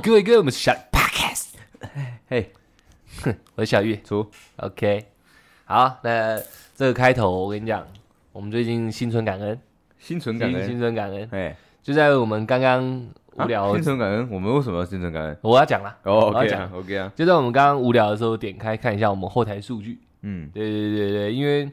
各位各位，我们是小 Podcast，嘿，我是小玉。出 OK，好，那这个开头我跟你讲，我们最近心存感恩，心存感恩？心，存感恩，哎，就在我们刚刚无聊，啊心存感恩，我们为什么要心存感恩？我要讲了，哦，OK 我要讲。啊，OK 啊，就在我们刚刚无聊的时候，点开看一下我们后台数据。嗯，对对对对，因为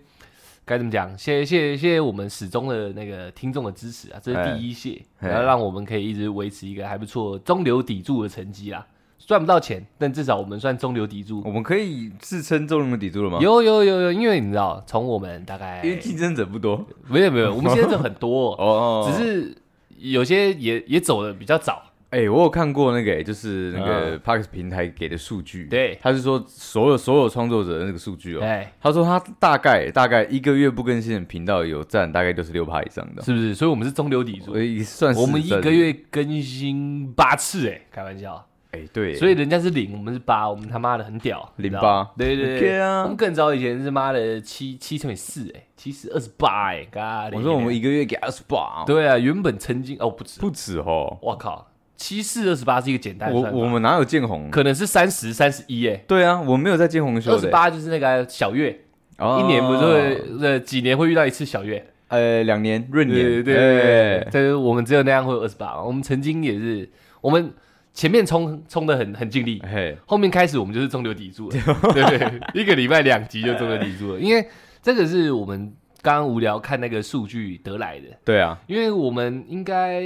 该怎么讲，谢谢谢谢我们始终的那个听众的支持啊，这是第一谢，哎然后让我们可以一直维持一个还不错中流砥柱的成绩啦。赚不到钱，但至少我们算中流砥柱。我们可以自称中流砥柱了吗？有有有有，因为你知道，从我们大概因为竞争者不多。没有没有，我们竞争者很多，哦，只是有些也也走的比较早。哎，我有看过那个，就是那个 Parks 平台给的数据，对。他是说所有所有创作者的那个数据哦，哎，他说他大概大概一个月不更新的频道有占大概六十六趴以上的，是不是？所以我们是中流砥柱。所。以算是我们一个月更新八次，哎，开玩笑。哎对，所以人家是零，我们是八，我们他妈的很屌，零八对对对。啊。我们更早以前是妈的七七乘以四，哎，七十二十八，哎，嘎我说我们一个月给二十八，对啊，原本曾经哦不止，不止哦，我靠，七四二十八是一个简单的我算法。我们哪有见红？可能是三十三十一，哎，对啊，我没有在见红秀的，二十八就是那个小月，哦一年不是会呃几年会遇到一次小月，呃两年闰年，对对对对哎，但是我们只有那样会有二十八，我们曾经也是我们前面冲冲的很很尽力，嘿，后面开始我们就是中流砥柱了，对。对，一个礼拜两集就中流砥柱了，因为这个是我们刚刚无聊看那个数据得来的，对啊，因为我们应该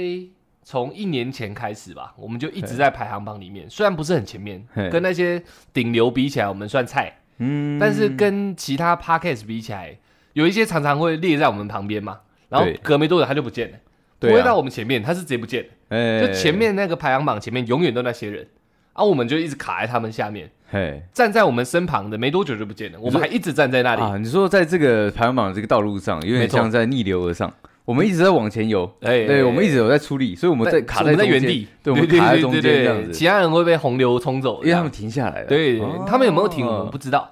从一年前开始吧，我们就一直在排行榜里面，虽然不是很前面，跟那些顶流比起来，我们算菜，嗯，但是跟其他 podcast 比起来，有一些常常会列在我们旁边嘛，然后隔没多久他就不见了，不会到我们前面，他是直接不见了。哎就前，面那个排行榜前面永远都那些人，啊，我们就一直卡在他们下面，嘿。站在我们身旁的没多久就不见了，我们还一直站在那里。啊，你说在这个排行榜的这个道路上，有点像在逆流而上，我们一直在往前游，哎对，我们一直有在出力，所以我们在卡在原地，对，我们卡在中间这样子，其他人会被洪流冲走，因为他们停下来了，对哦。他们有没有停我们不知道，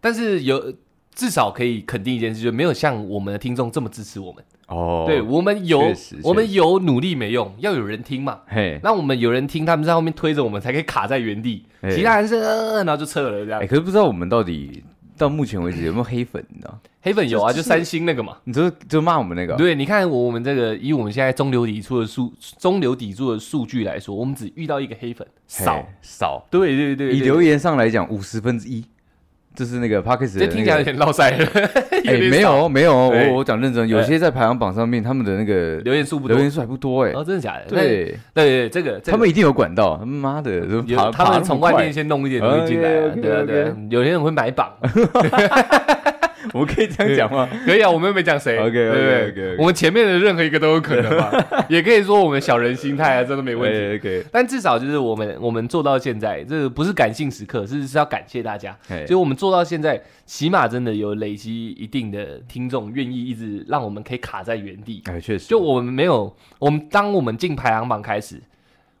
但是有至少可以肯定一件事，就没有像我们的听众这么支持我们。哦，对我们有我们有努力没用，要有人听嘛。嘿，那我们有人听，他们在后面推着我们，才可以卡在原地。哎其他人是呃，然后就撤了这样。哎，。可是不知道我们到底到目前为止有没有黑粉，你知道？黑粉有啊，就就是三星那个嘛。你就就骂我们那个，对，你看我我们这个以我们现在中流砥柱的数中流砥柱的数据来说，我们只遇到一个黑粉，少。少，对对对，对以留，言上来讲，五十分之一，就是那个 p a c k e 这听起来有点落塞了。哎，点没有没有，哎我我讲认真，有些在排行榜上面，他们的那个留言数不多。留。言数还不多哎。哦，，真的假的？那对，对对，这个这个。他们一定有管道，他妈的，他们从外面，先弄一点东西进来对啊对。啊，有些人会买榜，我可以这样讲吗？可以啊，我们又没讲谁对我们前面的任何一个都有可能嘛，也可以说我们小人心态啊，真的没问题。哎 OK，但至少就是我们我们做到现在，这个不是感性时刻，是是要感谢大家。哎所以我们做到现在，起码真的有累积一定的听众，愿意一直让我们可以卡在原地。哎，确实，就我们没有，我们当我们进排行榜开始，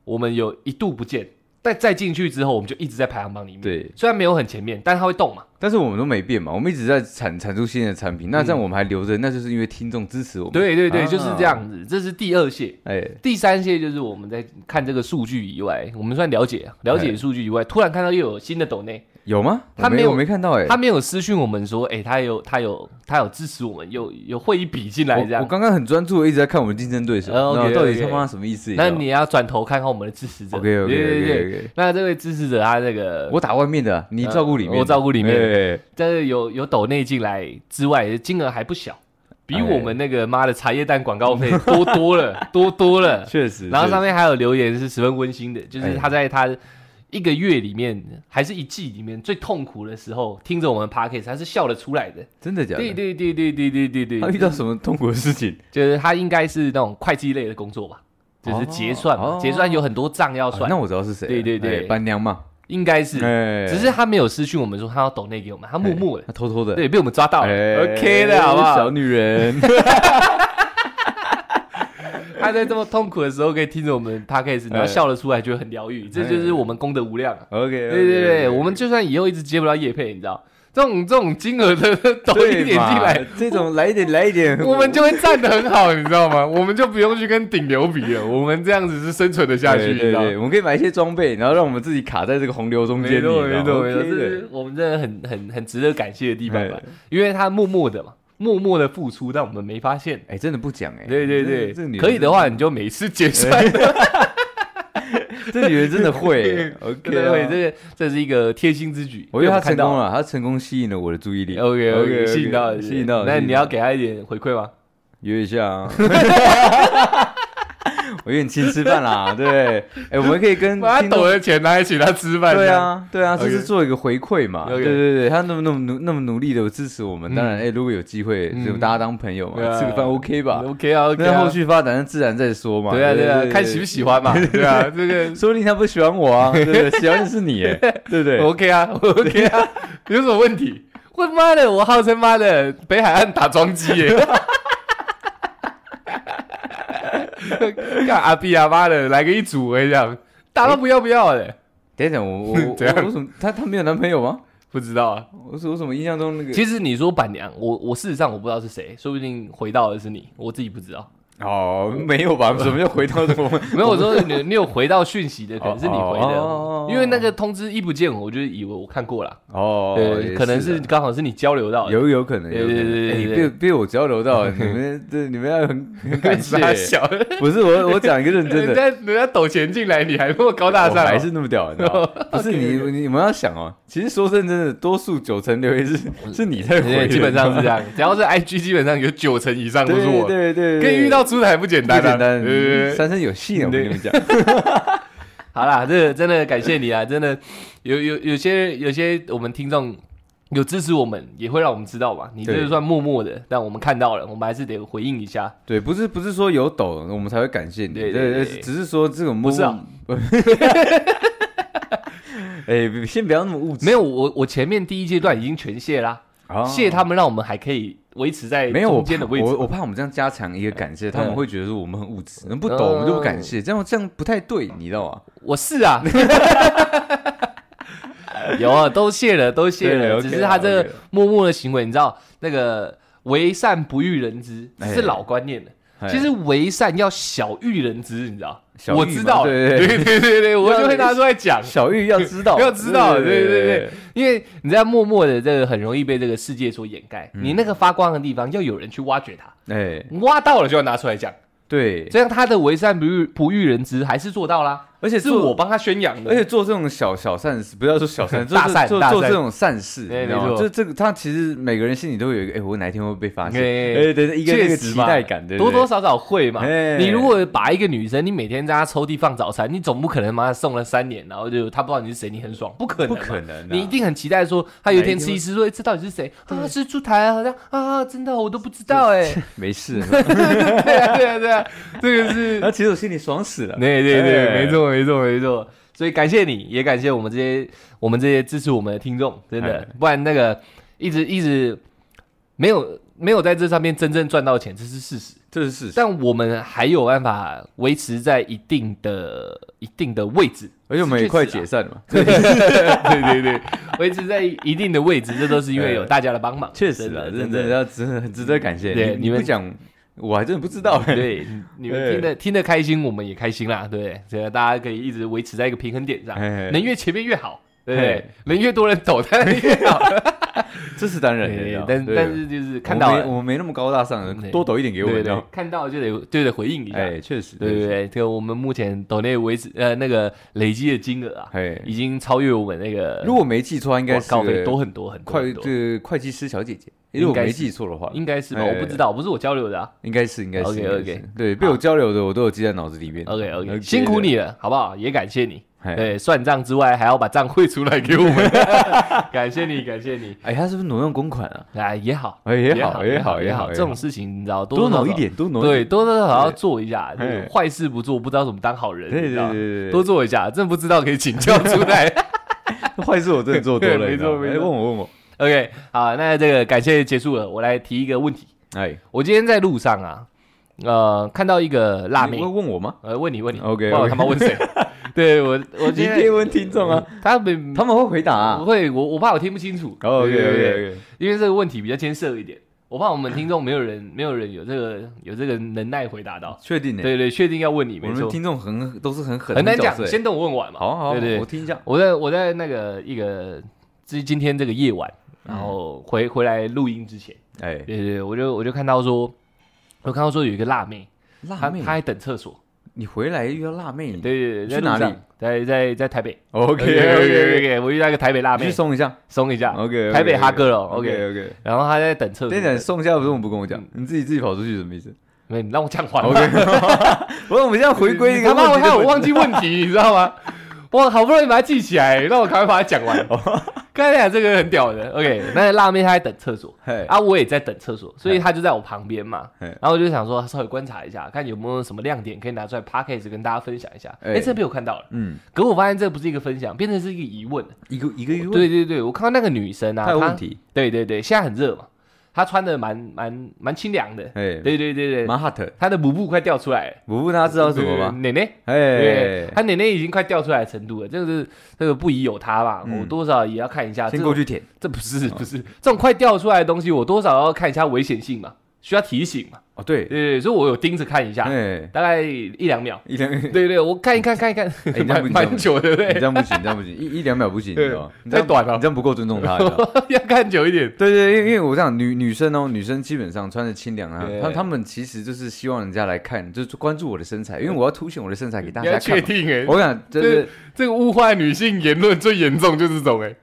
我们有一度不见，但再进去之后，我们就一直在排行榜里面。对，虽然没有很前面，但它会动嘛。但是我们都没变嘛，我们一直在产产出新的产品，那这样我们还留着，那就是因为听众支持我们。，对对对，啊就是这样子。这是第二谢，哎，第三谢就是我们在看这个数据以外，我们算了解啊了解哎数据以外，突然看到又有新的抖内，有吗？他没有我没看到哎，他没有私讯我们说，哎，他有他有他有支持我们，有有会一笔进来这样。我我刚刚很专注的一直在看我们竞争对手，到底他妈什么意思？那你要转头看看我们的支持者。OK OK OK 那这位支持者他那个我打外面的，你照顾里面的，我照顾里面哎但是有有抖内进来之外，金额还不小，比哎我们那个妈的茶叶蛋广告费多多了，多多了。确实。然后上面面还有留言是十分温馨的，就是哎他在他一个月里面还是一季里面最痛苦的时候，听着我们 podcast，他是笑得出来的。真的假的？对对对对对对对对，他遇到什么痛苦的事情？就是他应该是那种会计类的工作吧，就是结算嘛，哦结算有很多账要啊算，那我知道是谁了。对对对哎娘嘛，应该是，哎只是他没有私讯我们说他要抖内给我们，他默默的，他偷偷的，对，被我们抓到了哎，OK 的好不好？小女人，他在这么痛苦的时候可以听着我们 podcast，然后笑得出来，就会很疗愈，这就是我们功德无量啊。OK，对对对，我们就算以后一直接不到叶配，你知道，这种这种金额的抖一点进来，这种来一点来一点，我们就会站得很好，你知道吗？我们就不用去跟顶流比了，我们这样子是生存的下去，你知道？我们可以买一些装备，然后让我们自己卡在这个洪流中间里，没错，没错，没错，这是我们真的很很很值得感谢的地方吧。哎？因为他默默的嘛，默默的付出，但我们没发现。哎，真的不讲哎，对对对可以的话，你就每次结算，这女人真的会，OK，对这这是一个贴心之举。我觉得她成功了，她成功吸引了我的注意力。OK OK，吸引到了，吸引到了，那吸引到了你要给她一点回馈吗？约一下啊。我约你请吃饭啦，对不对？哎，我们可以跟 把他抖的钱拿来请他吃饭。对，啊，对啊，就是做一个回馈嘛。对对对，他那么那么努那么努力的支持我们，嗯当然，哎，如果有机会，嗯就大家当朋友嘛，吃个饭 OK 吧？OK 啊，OK 那啊。后续发展自然再说嘛。对啊对啊，看喜不喜欢嘛。对啊，这个 说不定他不喜欢我啊，对不对？喜欢的是你，哎，对不对？OK 啊，OK 啊，有什么问题？我妈的，我号称妈的北海岸打桩机耶！干阿碧阿妈的，来个一组，我跟你讲，打到不要不要的，等一下，我我 我怎样我为什么他他没有男朋友吗？不知道啊。我说我怎么印象中那个其实你说板娘，我我事实上我不知道是谁，说不定回到的是你，我自己不知道。哦没有吧？怎么又回到这个？没有，我说你你有回到讯息的，可能是你回哦的，因为那个通知一不见，我就以为我看过了。哦，对，可能是啊刚好是你交流到的。有有可能，有可对对被被我交流到，你们这你们要很很感谢。不是我我讲一个认真的，人家人家抖钱进来，你还那么高大上还是那么屌，你知道吗？不是你你你们要想哦，其实说真的，多数九成留言是是你在回基本上是这样。只要是 IG，基本上有九成以上都对。是我。对对对，跟遇到出台不简单啊，不简单，对对对。三生有幸啊！我跟你们讲，好啦，这个真的感谢你啊！真的有有有些有些我们听众有支持我们，也会让我们知道嘛。你这对个算默默的，但我们看到了，我们还是得回应一下。对，不是不是说有抖我们才会感谢你，对只是说这种不是啊不，哎，先不要那么物质，没有，我我前面第一阶段已经全谢啦，哦谢他们让我们还可以维持在没有我中间的位置。我我怕我们这样加强一个感谢，他们嗯会觉得说我们很物质，不懂我们就不感谢，这样这样不太对，你知道吗？我是啊，有啊，都谢了，都谢了，只是他这个默默的行为，你知道那个为善不欲人知哎是老观念了。哎其实为善要小欲人知，你知道？小我知道，对对对。对我就会拿出来讲，小玉要知道，要知道对对对对，因为你在默默的这个很容易被这个世界所掩盖，嗯。你那个发光的地方要有人去挖掘它，哎，挖到了就要拿出来讲，对，这样他的为善不欲不欲人知还是做到啦，而且是我帮他宣扬的，而且做这种小小善事，不要说小善，大善做大善。做做这种善事，你知道吗？没错。就这个，他其实每个人心里都会有一个，哎，我哪一天会被发现？对哎，对，一个那个期确实嘛。待感，对，多多少少会嘛。哎。你如果把一个女生，你每天在她抽屉放早餐，你总不可能妈送了三年，然后就她不知道你是谁，你很爽，不可能，不可。能啊，你一定很期待说，她有一天吃一吃，说、欸、这到底是谁啊？是出台啊，好像啊，真的我都不知道哎、没事。对啊，对啊，对啊，这个是那其实我心里爽死了，对对对，哎。没错没错没错。所以感谢你，也感谢我们这些我们这些支持我们的听众，真的哎，不然那个一直一直没有没有在这上面真正赚到钱，这是事实。这是事实。但我们还有办法维持在一定的一定的位置，而且我们也快解散了嘛，对对对，维持在一定的位置，这都是因为有大家的帮忙，确实的真真的的。要值很值得感谢。你对你们讲，我还真的不知道。对，你们听得听得开心，我们也开心啦，对不对？所以大家可以一直维持在一个平衡点上，哎能越前面越好，对不对哎？人越多人抖，当然越好。这是当然的但但是就是看到我们没那么高大上对，多抖一点给我，对对你知道，？看到就得就得回应一下。哎，确实，对对对，这个我们目前抖内维持呃那个累积的金额啊，哎，已经超越我们那个如果没记错，应该是广告费多很多很多会这会计师小姐姐，如果没记错的话，应该是吧？哎我不知道，不是我交流的啊。应该是应该是 OK，OK 对，被我交流的我都有记在脑子里面。OK OK，OK 辛苦你了，好不好？也感谢你。哎对，算账之外还要把账汇出来给我们，感谢你，感谢你。哎，他是不是挪用公款啊？哎，也好，哎，也好，也也好，也好，这种事情你知道，多挪一点，多挪一对，点。多多少少要做一下，坏事不做，不知道怎么当好人，对对对多做一下，真不知道可以请教出来。坏事我真的做多了，没错没错。哎问我问我，OK，好，那这个感谢结束了，我来提一个问题。哎，我今天在路上啊，呃，看到一个辣妹。你会，问我吗？呃，问你问你。OK，我他妈问谁？对我我你今天可以问听众啊，他们他们会回答啊。不会，我我怕我听不清楚。OK 对对 OK 对 OK，因为这个问题比较艰涩一点，我怕我们听众没有人没有人有这个有这个能耐回答到。确定呢？对对，确定要问你，没错，我们听众很都是很狠很难讲，先等我问完嘛。好好，对对我听一下。我在我在那个一个今今天这个夜晚，然后回回来录音之前，哎，对对对，我就我就看到说，我看到说有一个辣妹，辣妹她，还等厕所，你回来遇到辣妹对对对，在去哪里？在在在台北。？OK OK OK 我遇到一个台北辣妹去妹，送一下。松一下。OK，台北哈哥了 OK OK。然后他在等厕所等，等，送一下，为什么不跟我讲？你自己自己跑出去什么意思没你让我讲完。？OK。不是，我们现在回归他妈我害我忘记问题，你知道吗？我好不容易把它记起来，那我赶快把它讲完。刚才讲这个很屌的，OK，那辣妹她在等厕所啊，我也在等厕所，所以她就在我旁边嘛。然后我就想说，稍微观察一下，看有没有什么亮点可以拿出来 p a c k a g e 跟大家分享一下。哎哎，这被我看到了，嗯，可我发现这不是一个分享，变成是一个疑问。一个一个疑问，对对对，我看到那个女生啊，她她有问题。对对对，现在很热嘛，她穿的蛮蛮蛮清凉的。哎，对对对对，蛮 hot。他的母布快掉出来了。母布，大家知道什么吗？奶奶，对哎，，他奶奶已经快掉出来的程度了，这个是这个不宜有他吧？嗯我多少也要看一下。先过去舔。这不是不是这种快掉出来的东西，我多少要看一下危险性嘛，需要提醒嘛。哦，对对，对对，所以我有盯着看一下，哎，大概一两秒。一两，你 对对，我看一看看一看，哎你这样不蛮蛮久的，对不对？这样不行，这样不行，一一两秒不行，你对知道吗？你这样太短了你这样不够尊重他，你知道吗？要看久一点。对对，因为因为我这样女女生哦，女生基本上穿着清凉啊，对她她们其实就是希望人家来看，就是关注我的身材，因为我要凸显我的身材给大你要家看嘛。确定哎，我跟你讲，这个物化女性言论最严重就是这种哎。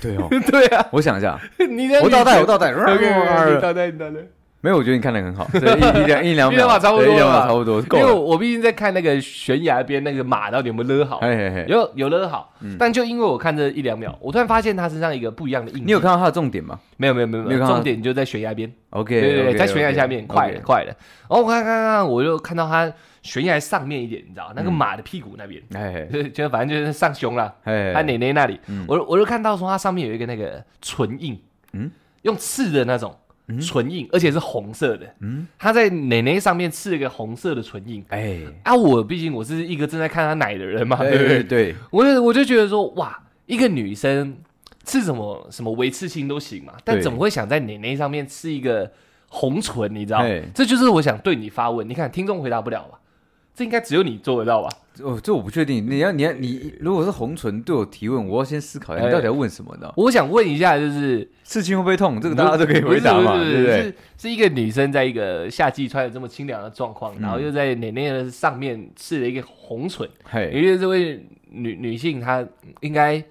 对哦。对啊，我想一下，你在我倒带，我倒倒带，你倒带，你倒带。没有，我觉得你看的很好，这一一两一两秒差不多一两秒差不多够因为。我毕竟在看那个悬崖边那个马到底有没有勒好，嘿嘿嘿，有有勒好，嗯。但就因为我看这一两秒，我突然发现他身上一个不一样的印记。你有看到它的重点吗？没有没有没有没有，重点就在悬崖边，？OK，对对对在悬崖下面，快了快了。然后我看看看，我就看到他悬崖上面一点，你知道那个嗯马的屁股那边，嘿嘿。就就反正就是上胸了，嘿，他奶奶那里。嗯，我我就看到说它上面有一个那个唇印，嗯？嗯，用刺的那种。嗯唇印，而且是红色的，嗯，他在奶奶上面刺了一个红色的唇印。哎，啊，我毕竟我是一个正在看她奶的人嘛，对不对？对对，我就我就觉得说，哇，一个女生刺什么什么微刺青都行嘛，但怎么会想在奶奶上面刺一个红唇？你知道嘿？这就是我想对你发问。你看，听众回答不了吧？这应该只有你做得到吧？哦，这我不确定。你要你要你，如果是红唇对我提问，我要先思考一下，哎你到底要问什么呢？我想问一下，就是刺青会不会痛？这个大家都可以回答嘛，不是对不对？是是一个女生在一个夏季穿的这么清凉的状况，嗯然后又在奶奶的上面刺了一个红唇，嘿，因为这位女女性她应该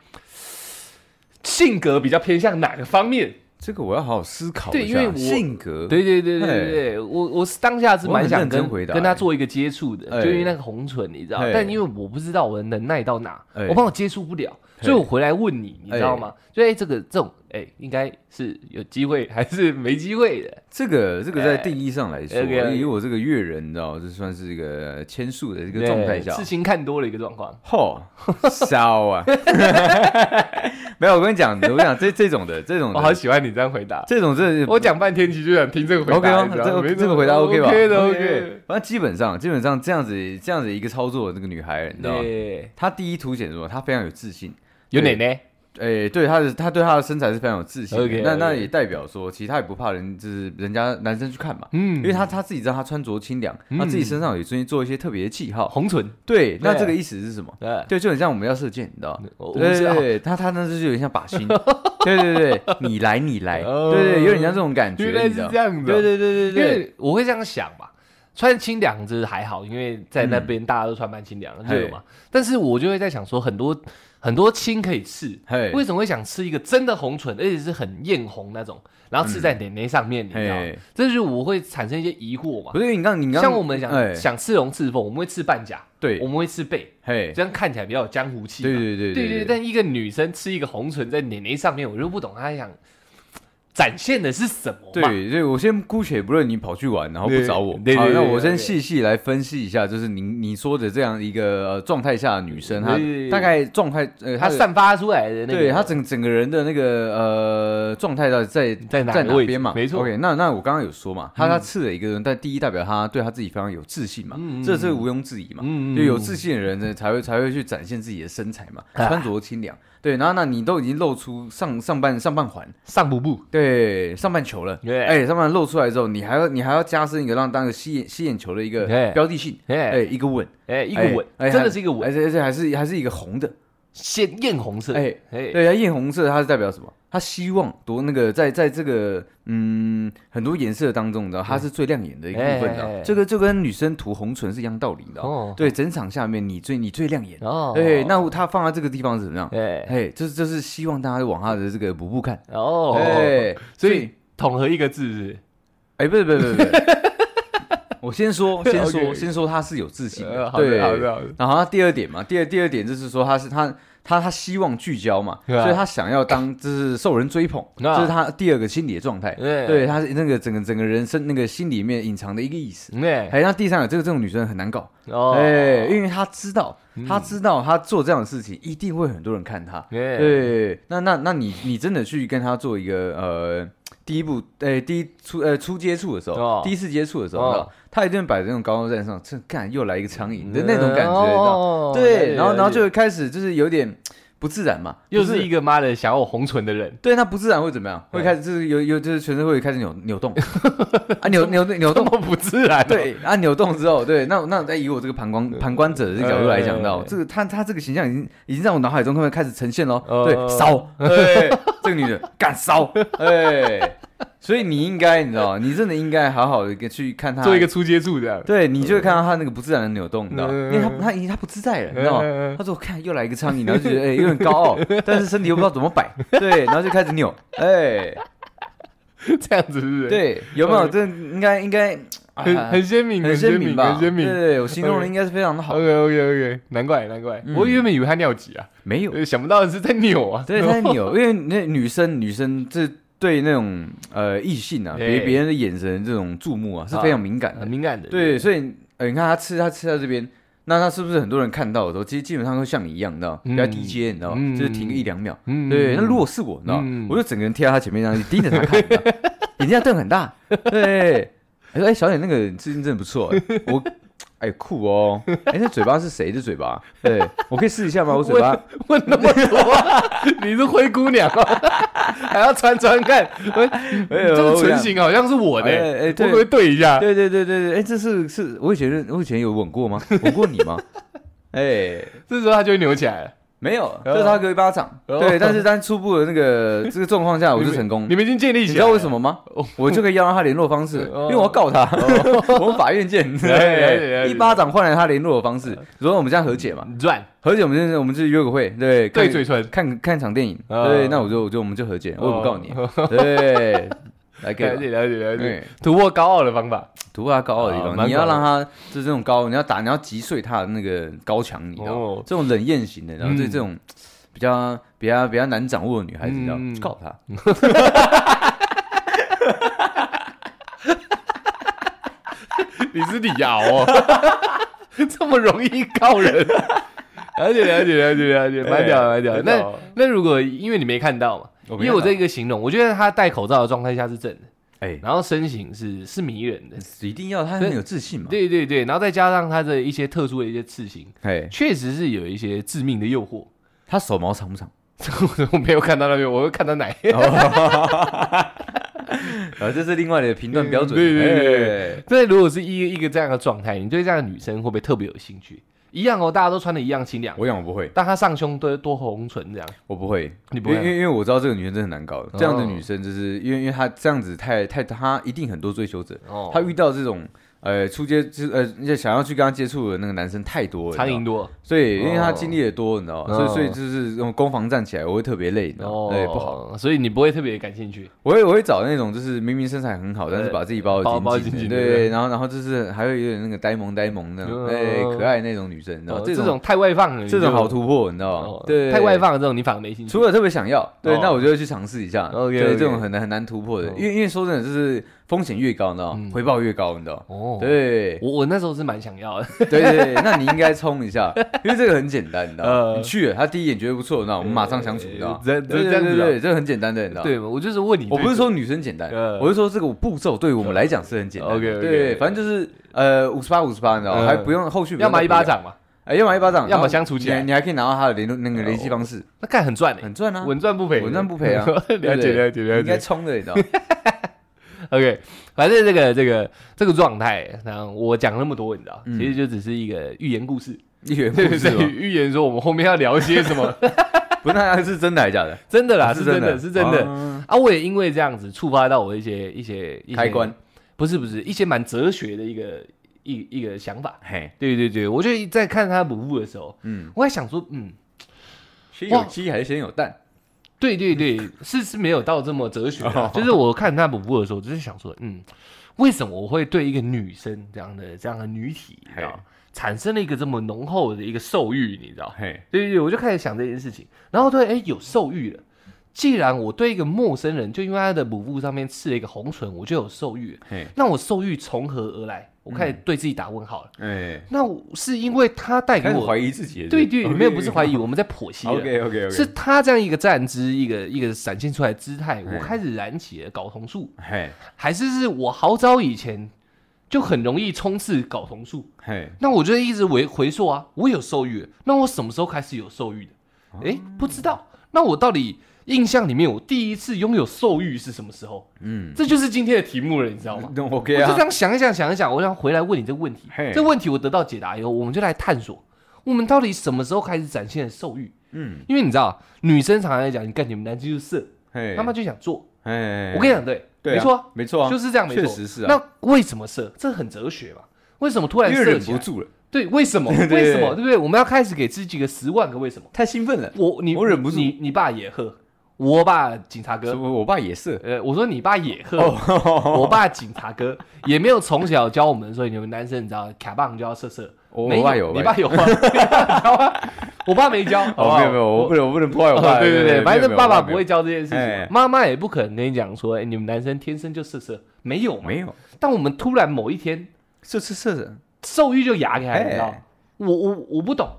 性格比较偏向哪个方面？这个我要好好思考一下。对因为我性格，对对对对对对，我我是当下是蛮想跟跟他欸做一个接触的，哎。就因为那个红唇，你知道，但因为我不知道我的能耐到哪，哎。我怕我接触不了，嘿所以我回来问你，你知道吗？所以这个这种哎应该是有机会还是没机会的？这个这个在定义上来说，以我这个阅人，你知道，这算是一个签数的一个状态下事情，看多了一个状况。嚯，骚啊！没有，我跟你讲，我跟你讲，这这种的，这种我好，喜欢你这样回答。这种这我讲半天，其实就想听这个回答。知道吗这个这个回答 OK 吧 OK 的 OK。反正基本上基本上这样子这样子一个操作的那个女孩，你知道吗？她第一凸显什么？她非常有自信。有奶奶，诶、对她的，她对她的身材是非常有自信那那也代表说，其实他也不怕人，就是人家男生去看嘛。嗯。因为她她自己知道他穿着清凉，嗯她自己身上也最近做一些特别的记号。红唇，对，那对。这个意思是什么？对，对，就很像我们要射箭，你知道吗？我我不知道，对对对，他他那就是有点像靶心，对对对，你来你来，哦。对对，有点像这种感觉，原来是这样的。对对对因对。对，为我会这样想嘛，穿清凉就是还好，因为在那边大家都穿蛮清凉的，嘿。热嘛。但是我就会在想说，很多很多青可以刺，嘿，为什么会想吃一个真的红唇，而且是很艳红那种，然后刺在奶奶上面，你知道吗？这就是我会产生一些疑惑嘛不。是你刚你刚像我们想哎想刺龙刺凤，我们会刺半甲，对我，们会刺背，嘿，这样看起来比较有江湖气嘛。对对对对对，但一个女生吃一个红唇在奶奶上面，我就不懂她想展现的是什么嘛？对，所以我先姑且不论你跑去玩，然后不找我，好，对对对那我先细细来分析一下，就是你你说的这样一个呃状态下的女生，她大概状态呃，她散发出来的那个，对她整整个人的那个呃状态到底在在哪边嘛？没错。OK，那那我刚刚有说嘛，她嗯。她刺了一个人，但第一代表她对她自己非常有自信嘛，嗯嗯这是毋庸置疑嘛。嗯就有自信的人呢，才会才会去展现自己的身材嘛，啊。穿着清凉。对，然后那你都已经露出上上半上半环，上补步，对，上半球了。对。哎，上半露出来之后，你还要你还要加深一个让当个吸眼吸眼球的一个哎标的性，哎，哎一个吻，哎，一个吻，哎真的是一个而吻，且而且还是还是一个红的，鲜艳红色，哎哎，对啊，艳红色它是代表什么？它希望多那个在在这个嗯很多颜色当中，你知道它是最亮眼的一个部分的。这个就跟女生涂红唇是一样道理的。哦对，整场下面你最你最亮眼。哦，对，那它放在这个地方是怎么样？哎哎，就是就是希望大家往它的这个补补看。哦，哎，所以统合一个字是哎，不是不是不是，我先说 先说先说他是有自信的，呃好的对，好的好的。然后他第二点嘛，第二第二点就是说他是他他他希望聚焦嘛，啊。所以他想要当就是受人追捧，啊。这是他第二个心理的状态。对。对，他是那个整个整个人生那个心里面隐藏的一个意思。哎哎，那第三个，这个这种女生很难搞，哦，哎，因为她知道，嗯她知道她做这样的事情一定会很多人看她，哎对，那那那你你真的去跟他做一个呃第一步，呃第一初呃初接触的时候，哦。第一次接触的时候，他一定摆在那种高高在上，这干又来一个苍蝇的那种感觉，你知道？哦对，然后然后就会开始就是有点不自然嘛，又是一个妈的想要我红唇的人，对，那不自然会怎么样？会开始就是有有就是全身会开始扭扭动。啊扭扭扭动。不自然哦，对啊，扭动之后，对，那那再以我这个旁观旁观者的角度来讲到，哎这个他他这个形象已经已经在我脑海中开始呈现了，呃。对，骚，对，这个女的干骚，哎，所以你应该你知道，你真的应该好好的去看他做一个，初接触这样，对你就会看到他那个不自然的扭动，你知道，嗯因为他他已经她不自在了，你知道吗？嗯他说：“我看又来一个苍蝇，然后就觉得哎、有点高傲，但是身体又不知道怎么摆，对，然后就开始扭，哎、这样子是不是？，对，有没有？这应该应该、啊很很鲜明，很鲜鲜明吧？很鲜明。对对对，我形容的应该是非常的好。OK OK OK，难怪难怪，嗯我原本以为他尿急啊，没有，呃想不到是在扭啊。对，在扭，因为那女生女生这对那种呃异性啊，哎别别人的眼神这种注目啊，是非常敏感的很。敏感的。对，所以呃，你看他吃他吃到这边。那他是不是很多人看到的时候，其实基本上都像你一样，你知道，比较低阶，你知道就是停个一两秒。嗯对，那如果是我，你知道嗯，我就整个人贴在他前面，这样盯着他看，眼睛要瞪很大。对，他说：“哎，小点那个最近真的不错，哎我哎酷哦，哎那嘴巴是谁的嘴巴？对我可以试一下吗？我嘴巴问那么多啊，你是灰姑娘哦，还要穿穿看，喂这个唇形好像是我的，哎哎对我可不可以对一下？对对对对对，哎，这是是我以前认我以前有吻过吗？吻过你吗？哎，这时候他就会扭起来了。没有，就是他给我一巴掌。哦。对，但是在初步的那个 这个状况下，我就成功。你们已经建立你起来你，知道为什么吗？我就可以要到他联络方式，哦。因为我要告他，我们法院见。对，一巴掌换来他联络的方式，所以我们这样和解嘛？软。和解，我们就是我们就约个会，对，看对嘴唇？看看场电影，哦。对，那我就我就我们就和解，我也不告你。哦，对，来给了解了解了解，对，突破高傲的方法。突破他高傲的地方，哦你要让他就是这种高，你要打，你要击碎他的那个高墙，你知道吗？哦？这种冷艳型的，然后对这这种比较比较比较难掌握的女孩子，你知道嗯，告他，你是李敖哦，这么容易告人？了解了解了解了解，蛮屌的蛮屌的。那那如果因为你没看到嘛，因为我这个形容，我觉得他戴口罩的状态下是正的，哎，然后身形是是迷人的，一定要他很有自信嘛，对对对，然后再加上他的一些特殊的一些刺青，哎，确实是有一些致命的诱惑。他手毛长不长？我没有看到那边，我会看到奶。啊，这是另外的评断标准，对对对哎那如果是一个一个这样的状态，你对这样的女生会不会特别有兴趣？一样哦，大家都穿的一样清凉，我想我不会，但她上胸多多红唇这样，我不会，你不会因为因为因为我知道这个女生真的很难搞，这样的哦女生就是因为因为她这样子太太，她一定很多追求者，哦。她遇到这种呃，出街就呃，就想要去跟他接触的那个男生太多了，苍多所以因为他哦经历的多，你知道所以所以就是用攻防战起来，我会特别累，你知道吗？对，不好。哦，所以你不会特别感兴趣。我会我会找那种就是明明身材很好，但是把自己包的紧紧对，然后然后就是还会有点那个呆萌呆萌那种，哦哎，可爱那种女生，你知道这种太外放了，这种好突破，你知道吗哦？对，太外。放的这种你反而没兴趣。除了特别想要，对哦，那我就会去尝试一下。对，这种很难很难突破的哦，因为因为说真的，就是风险越高，你知道嗯？回报越高，你知道吗？哦，对，我我那时候是蛮想要的。对对对，那你应该冲一下，因为这个很简单，你知道？呃。你去了，他第一眼觉得不错，那我们马上相处，你知道对这这样子啊。对对，这个很简单的，你知道？对，我就是问你，我不是说女生简单呃，我是说这个步骤对于我们来讲是很简单的。OK，OK 对，反正就是呃五十八五十八，你知道还不用后续用要么一巴掌嘛，哎，要么一巴掌，要么相处起来。你你还可以拿到他的联络那个联系方式，那干很赚欸。很赚啊，稳赚不赔，稳赚不赔啊 了解了解了解。应该。冲的，你知道吗？OK，反正这个这个这个状态，那我讲那么多，你知道，嗯其实就只是一个寓言故事，寓言故事 寓？言说我们后面要聊些什么，不是，那是真的还是假的？真的啦，哦是真的，是真的。啊啊，我也因为这样子触发到我一些一些一开关，不是不是一些蛮哲学的一个一一个想法。嘿，对对对，我就在看他母物的时候，嗯，我还想说，嗯，先有鸡还是先有蛋？对对对，是是没有到这么哲学啊，就是我看他本部的时候，就是想说，嗯，为什么我会对一个女生这样的这样的女体，你知道，产生了一个这么浓厚的一个兽欲，你知道？嘿，对对对，我就开始想这件事情，然后对，哎，有兽欲了。既然我对一个陌生人，就因为他的母腹上面刺了一个红唇，我就有兽欲，嘿，那我兽欲从何而来？我开始对自己打问号了。哎，那我是因为他带给我怀疑自己了，对对，没有不是怀疑，我们在剖析。OK OK OK，是他这样一个站姿，一个一个闪现出来的姿态，嗯我开始燃起了睾酮素，嘿，还是是我好早以前就很容易冲刺睾酮素？嘿，那我就一直回回溯啊，我有受欲，那我什么时候开始有受欲的？哦诶，不知道。那我到底印象里面，我第一次拥有兽欲是什么时候？嗯这就是今天的题目了，你知道吗？OK 啊我就这，样想一想，想一想，我想回来问你这个问题嘿。这个问题我得到解答以后，我们就来探索，我们到底什么时候开始展现了受欲？嗯，因为你知道，女生常常在讲，你干你们男生就是色，嘿，他们就想做。哎，我跟你讲，对，对啊没错啊，没错啊，就是这样，没错。确实是啊，那为什么色？这很哲学嘛？为什么突然？忍不住了，对，为什么？对对为什么？对不对？我们要开始给自己个十万个为什么。太兴奋了，我你我忍不住你你爸也喝，我爸警察哥。我我爸也是，呃，我说你爸也喝，哦，我爸警察哥。也没有从小教我们说你们男生你知道卡棒就要射射，我我爸有，你爸有吗？我爸没教，没有没有，我不能我不能破坏我爸，哦对对对，反正爸爸不会教这件事情。妈妈也不可能跟你讲说，哎，你们男生天生就射射，没有没有，但我们突然某一天是是是，兽欲就牙开来，你知道哎？我我我不懂，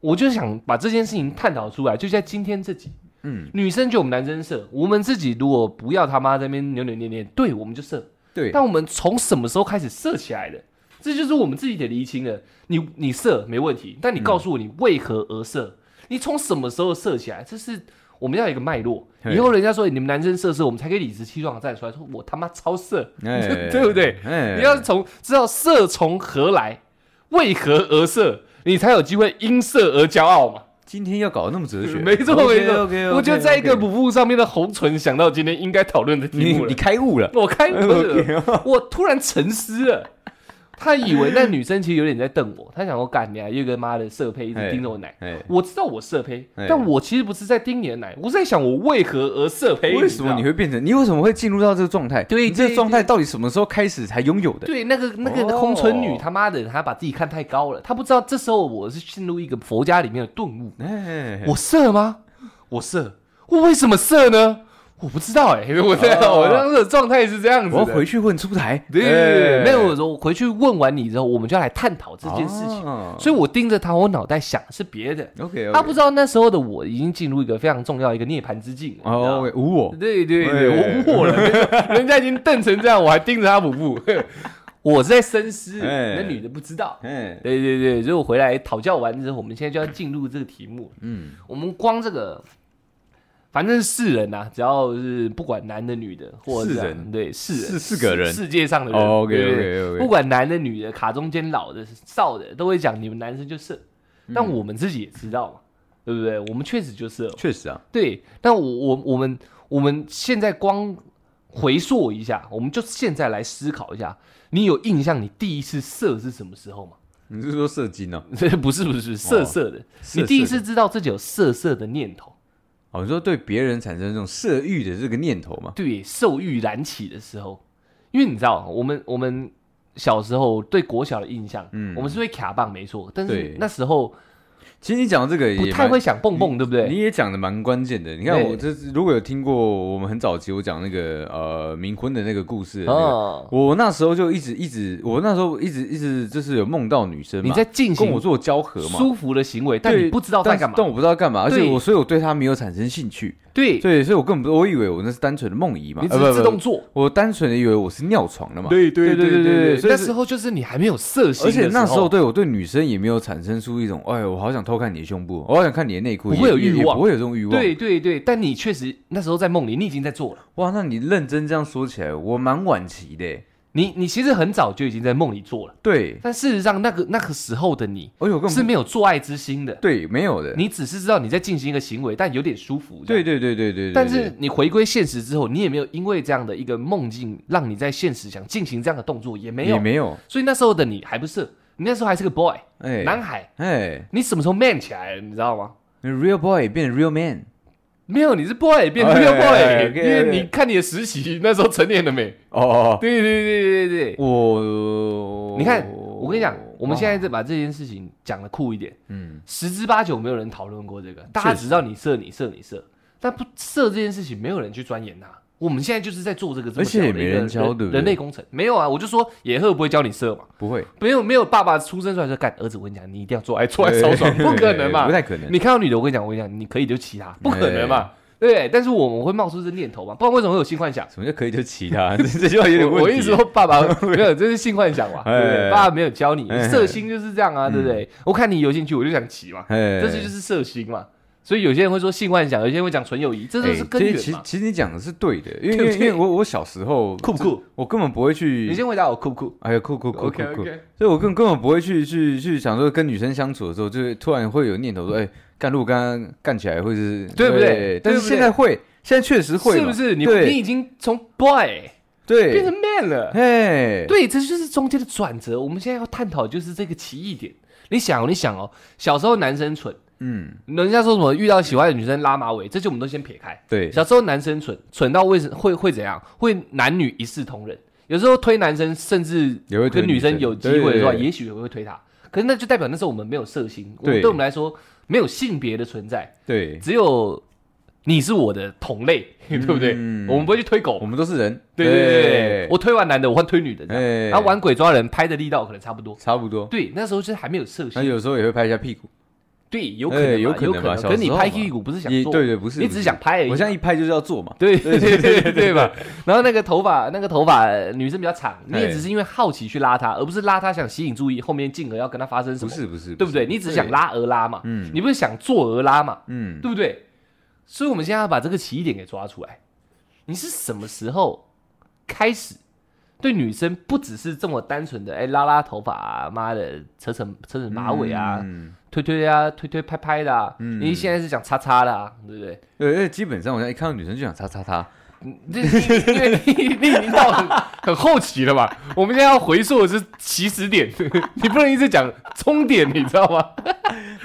我就想把这件事情探讨出来，就在今天这集，嗯，女生就我们男生射，我们自己如果不要他妈在那边扭扭捏捏，对我们就射，对，但我们从什么时候开始射起来的？这就是我们自己得厘清了。你你射没问题，但你告诉我你为何而色？你从什么时候射起来？这是我们要有一个脉络。以后人家说你们男生射射，我们才可以理直气壮的站出来说，我他妈超色。哎 对不对？哎，你要从知道色从何来，为何而射，你才有机会因色而骄傲嘛。今天要搞那么哲学，没错没错我就在一个母布上面的红唇想到今天应该讨论的题目你。开悟了，我开悟了我突然沉思了。他以为那女生其实有点在瞪我，他想说干你啊，又个妈的色胚一直盯着我奶。哎，我知道我色胚，哎但我其实不是在盯你的奶，我是在想我为何而色胚。为什么你会？变成？你为什么会进入到这个状态？对你这个状态到底什么时候开始才拥有的？对，那个那个哦红唇女他妈的，她把自己看太高了，她不知道这时候我是进入一个佛家里面的顿悟。哎，我色吗？我色，我为什么色呢？我不知道哎、我这样，哦我当时的状态是这样子。我要回去问出台。对没有，我说我回去问完你之后，我们就要来探讨这件事情。哦所以我盯着他，我脑袋想的是别的。OK，他不知道那时候的我已经进入一个非常重要的一个涅槃之境哦吗，无我，对对对，哎我无我了，人家已经瞪成这样，我还盯着他补步，我是在深思，哎那女的不知道。哎，对对对，所以我回来讨教完之后，我们现在就要进入这个题目。嗯，我们光这个，反正是世人呐、只要是不管男的女的，或者是世人对四人是四个人世界上的人。不管男的女的，卡中间老的少的，都会讲你们男生就色，但我们自己也知道嘛，对不对？我们确实就是，确实啊，对。但我我我们我们现在光回溯一下，我们就现在来思考一下，你有印象你第一次射是什么时候吗？你是说射精呢？这 不是不是色色的，色你第一次知道自己有色色的念头，哦，你说对别人产生这种色欲的这个念头嘛？对兽欲燃起的时候，因为你知道，我们我们小时候对国小的印象，嗯。我们是会卡棒没错，但是对。那时候其实你讲的这个也不太会想蹦蹦，对不对？你也讲的蛮关键的。你看对我这如果有听过我们很早期我讲那个呃冥婚的那个故事那个，哦，我那时候就一直一直，我那时候一直一直就是有梦到女生嘛，你在进行跟我做交合嘛，舒服的行为，但你不知道在干嘛但但。我不知道干嘛，而且我所以我对她没有产生兴趣，对，对，所以我根本不，我以为我那是单纯的梦遗嘛，你只是自动做。我单纯的以为我是尿床了嘛，对对对对对对那时候就是你还没有色心而且那时候对我对女生也没有产生出一种，哎，我好想偷看你的胸部，我好想看你的内裤，不会有欲望不会有这种欲望。对对对，但你确实那时候在梦里，你已经在做了。哇，那你认真这样说起来，我蛮晚期的耶。你你其实很早就已经在梦里做了，对，但事实上那个那个时候的你哎呦，是没有做爱之心的，对没有的。你只是知道你在进行一个行为，但有点舒服。对对对对对对，但是你回归现实之后，你也没有因为这样的一个梦境，让你在现实想进行这样的动作，也没有。也没有，所以那时候的你还不是，你那时候还是个 boy 哎男孩，哎你什么时候 man 起来了？你知道吗？，real boy 变成 real man，没有，你是 boy 变哎 real 哎 boy，哎因为你看你的实习那时候成年了没？哦哦，对对对对对对。我你看，我跟你讲，我们现在哇再把这件事情讲的酷一点，嗯，十之八九没有人讨论过这个，大家只知道你射你射你射，但不射这件事情没有人去钻研它。我们现在就是在做这个这么而且也没小的一个人教对不对人类工程没有啊，我就说野鹤不会教你射嘛，不会，没有没有爸爸出生出来说干儿子，我跟你讲，你一定要做爱做爱超爽，不可能嘛不，太可能。你看到女的，我跟你讲，我跟你讲，你可以就骑她，不可能嘛，对不对？但是我们会冒出这念头嘛，不然为什么会有性幻想？什么叫可以就骑她？这这句话有点问题。我我一直说爸爸没有，这是性幻想嘛，对不对？哎爸爸没有教你，哎色心就是这样啊，对不对？我看你有兴趣，我就想骑嘛，哎，这就是色心嘛。所以有些人会说性幻想，有些人会讲纯友谊，这都是根源嘛。其其实你讲的是对的，因为因为因为我我小时候酷不酷？我根本不会去你，先回答我酷不酷哎呀酷酷酷酷酷，所以我根根本不会去去去想说跟女生相处的时候，就是突然会有念头说，哎，干如果跟她干起来会是，对不对但是现在会，现在确实会，是不是？你对你已经从 boy 变对成，man 了。哎，对，这就是中间的转折。我们现在要探讨就是这个奇异点。你想哦，你想哦，小时候男生蠢，嗯，人家说什么遇到喜欢的女生拉马尾，这些我们都先撇开。对，小时候男生蠢，蠢到为什会会怎样？会男女一视同仁。有时候推男生，甚至跟女生生。有机会的话，也许也会推他。可是那就代表那时候我们没有色心，我们对。对我们来说没有性别的存在，对，只有你是我的同类，对不对？嗯。我们不会去推狗。我，们都是人，对对对对，我推完男的，我换推女的，哎，然后玩鬼抓人拍的力道可能差不多。差不多，对，那时候就是还没有色那心，有时候也会拍一下屁股，对，有可能有可能吧可能你拍屁股不是想做，对对，不是，你只是想拍而已嘛。我现在一拍就是要做嘛，对对对对对 对吧？然后那个头发，那个头发呃女生比较长，你也哎只是因为好奇去拉她，而不是拉她想吸引注意，后面进而要跟她发生什么，不是不是，对不对？你只是想，拉而拉嘛，嗯你不是想做而拉嘛，嗯，对不对？所以我们现在要把这个起点给抓出来。你是什么时候开始对女生不只是这么单纯的哎拉拉头发啊，妈的扯扯扯扯马尾啊，嗯推推啊，推推拍拍的啊，嗯你现在是讲叉叉的啊，对不对？对，因为基本上我现在一看到女生就想擦擦她，这因因为你你已经到很很后期了吧，我们现在要回溯的是起始点，你不能一直讲终点，你知道吗？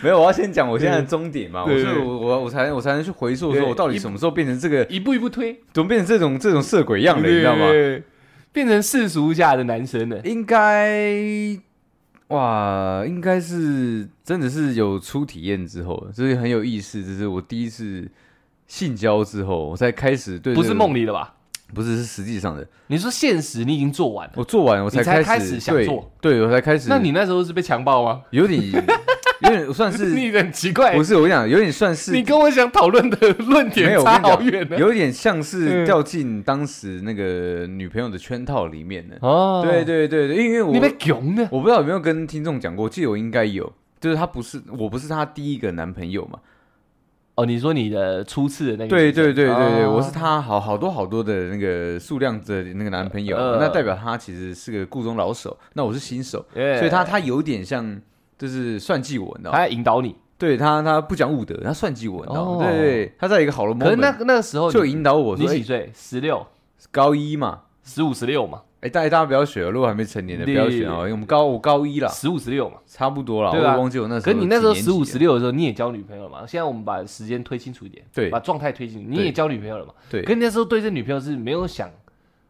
没有，我要先讲我现在的终点嘛，我对所以我我我才我才能去回溯说我到底什么时候变成这个，一步一步推，怎么变成这种这种色鬼样的，你知道吗？对？变成世俗下的男生了。应该哇，应该是真的是有初体验之后，就是很有意思。这是我第一次性交之后，我才开始对、不是梦，里的吧？不是是实际上的。你说现实你已经做完了，我做完我才开开始想对做对我才开始。那你那时候是被强暴吗？有点有点算是 你很奇怪不，是？我跟你讲，有点算是你跟我想讨论的论没点差好远呢。有点像是嗯掉进当时那个女朋友的圈套里面的。哦对，对对对，因为我你被囧的我不知道有没有跟听众讲过，我记得我应该有，就是他不是我不是他第一个男朋友嘛。哦。你说你的初次的那个，对对对对对，哦我是他好好多好多的那个数量的那个男朋友，呃那代表他其实是个故中老手，那我是新手，所以他他有点像就是算计我，你知道吗他吗？在引导你。对他他不讲武德，他算计我，你知道吗？哦对对对，他在一个好的可是那那个时候你就引导我说，哎你几岁？十六。高一嘛，十五十六嘛，哎，大家大家不要学哦，如果还没成年的不对要学哦，因为我们高我高一啦，十五十六嘛。差不多啦，我对啊忘记我那时候。可是你那时候十五十六，的时候，你也交女朋友了嘛？现在我们把时间推清楚一点，对把状态推清楚，你对也交女朋友了嘛？对可，你那时候对这女朋友是没有想、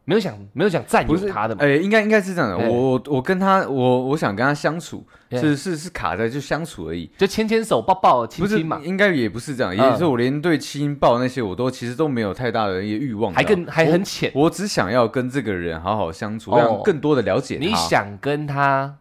没有想、没有想占有他的嘛？哎，应该应该是这样的，哎。我我我跟他，我我想跟他相处，哎。是是是卡在就相处而已，就牵牵手、抱抱、亲亲嘛，应该也不是这样，嗯。也是我连对亲抱那些我都其实都没有太大的一个欲望，还更还很浅。我只想要跟这个人好好相处，哦。让更多的了解他，你想跟她，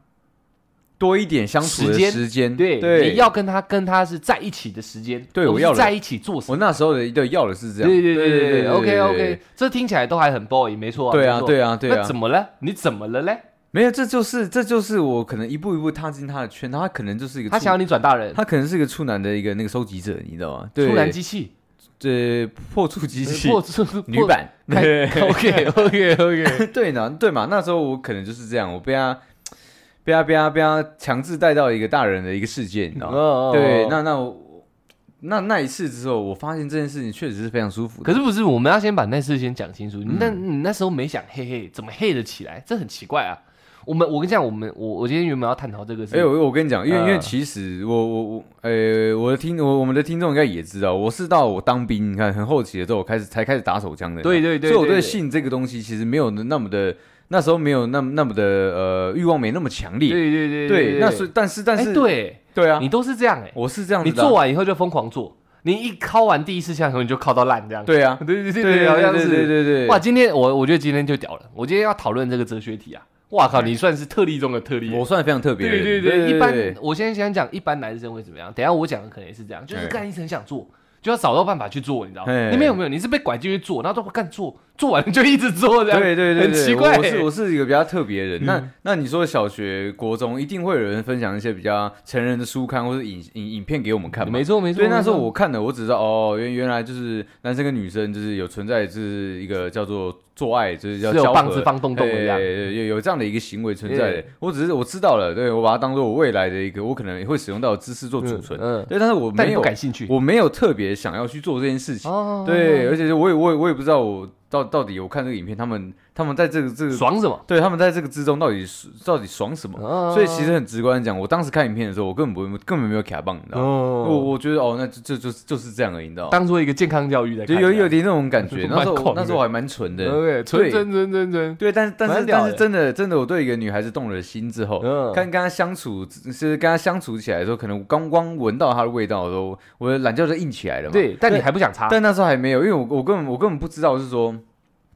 多一点相处的时间时间，对，对，你要跟他跟他是在一起的时间，对我要在一起做什么。我那时候的对要的是这样，对对对对对，OK OK，这听起来都还很 boy，没错啊。对啊对啊对啊那怎，么了？你怎么了嘞？没有，这就是这就是我可能一步一步踏进他的圈，他可能就是一个他想要你转大人，他可能是一个处男的一个那个收集者，你知道吗？对，出男机器，这破处机器破处女版，OK OK OK，对呢，对嘛？那时候我可能就是这样，我被他被他被他被他强制带到一个大人的一个世界，你知道吗？哦对，那那我那那一次之后，我发现这件事情确实是非常舒服的。可是不是，我们要先把那事先讲清楚。你那嗯你那时候没想嘿嘿，怎么嘿得起来？这很奇怪啊。我们我跟你讲，我们我我今天原本要探讨这个事哎、，我我跟你讲，因为、因为嗯其实我我我，呃，我的听我我们的听众应该也知道，我是到我当兵，你看很后期的时候，我开始才开始打手枪的。对对对所以我对性这个东西其实没有那么的，那时候没有那么那么的呃欲望没那么强烈。对对对对，那是但是但哎是、对，对啊，你都是这样哎，我是这样子你做完以后就疯狂做，你一敲完第一次枪以后你就敲到烂这样。对啊，对对对对好像对对是。对对，哇，今天我我觉得今天就屌了，我今天要讨论这个哲学题啊。哇靠，你算是特例中的特例。我算非常特别。对对对，一般我现在想讲，一般男生会怎么样？等一下我讲的可能也是这样，就是哎干一直很想做，就要找到办法去做，你知道吗？哎你没有没有，你是被拐进去做，然后都干做，做完了就一直做这样。对对对，对很奇怪我我是我是一个比较特别的人。嗯那那你说小学、国中一定会有人分享一些比较成人的书刊或者影影影片给我们看嘛？没错没错。所以那时候我看的，我只知道哦，原原来就是男生跟女生就是有存在，就是一个叫做做爱，就是叫是有棒子放洞洞一样。对有有这样的一个行为存在。我只是我知道了，对我把它当做我未来的一个，我可能也会使用到的知识做储存。嗯，对，但是我没有感兴趣。我没有特别想要去做这件事情。哦对，而且我也我也我也不知道我到到底我看这个影片，他们他们在这个这个爽什么？对他们在这个之中到底是到底爽什么？哦所以其实很直观的讲，我当时看影片的时候，我根本不会根本没有卡棒，你知道吗？我哦，我觉得哦，那就就就就是这样而已，你知道吗？当做一个健康教育在就看，有有点那种感觉。那时候那时候我还蛮纯的，OK，纯纯纯纯纯。对，但是但是但是真的真的，我对一个女孩子动了心之后，嗯跟跟她相处，是跟她相处起来的时候，可能刚刚闻到她的味道的时候，我的懒觉就硬起来了嘛。对，但你还不想擦。但那时候还没有，因为我我根本我根本不知道是说，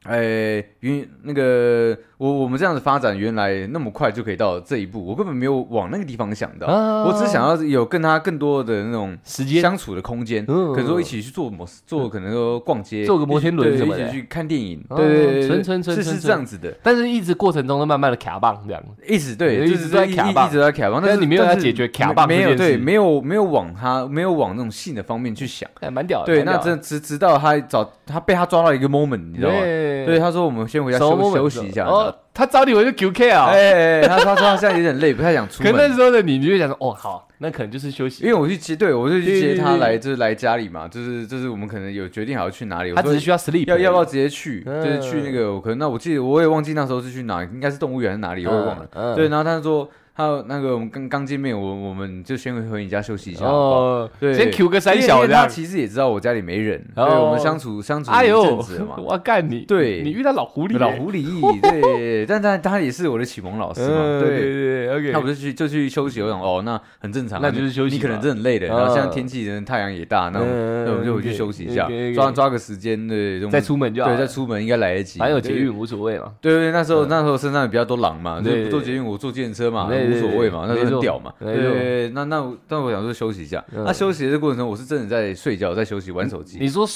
哎，原那个我我们这样子发展，原来那么快就可以到这一步，我根本没有往那个地方想到，啊。我只是想要有跟他更多的那种时间。相处的空间，嗯。可能说一起去做摩做，可能说逛街，坐个摩天轮一起什么的。一起去看电影，哦对对对对，纯纯纯是是纯纯这样子的，但是一直过程中都慢慢的卡棒这样。一直对，一直在卡棒。一直在卡棒，但是你没有要解决卡棒没有对，没有没有往他没有往那种性的方面去想，哎蛮屌的。对，那真直直到他找他被他抓到一个 moment，你知道吗？对对，他说我们先回家休什么 moment？休息一下。哦，他找你回去 QK 啊。哎哎，哎他他说他现在有点累，不太想出可那。时候的你，你就会想说，哦，好，那可能就是休息。因为我去接，对我就去接他来，就是来家里嘛，就是就是我们可能有决定好要去哪里，他只是需要 sleep，要要不要直接去，嗯就是去那个，我可能那我记得我也忘记那时候是去哪，应该是动物园还是哪里，我也忘了。嗯对，然后他说还有那个我们刚刚见面，我我们就先回回你家休息一下，好不好？哦，对先 Q 个三小这样。他其实也知道我家里没人，对，哦我们相处相处一阵子了嘛。我要干你！对你遇到老狐狸欸，老狐狸，对，但但他也是我的启蒙老师嘛，嗯，对对。对对，OK。那我就去就去休息，我想哦，那很正常啊，那就是休息你可能嘛真的很累了，嗯然后现在天气人太阳也大，那我嗯那我们就回去 OK，休息一下 OK，OK，抓抓个时间，对，再出门就好对，了。再出门应该来得及。对反正有捷运无所谓嘛。对对，那时候嗯那时候身上也比较多狼嘛，就对不坐捷运，我坐电车嘛，对对无所谓嘛，那时候没错很屌嘛。对对，对那那我但我想说休息一下。嗯。那休息的这过程中，我是真的在睡觉，在休息，玩手机。你说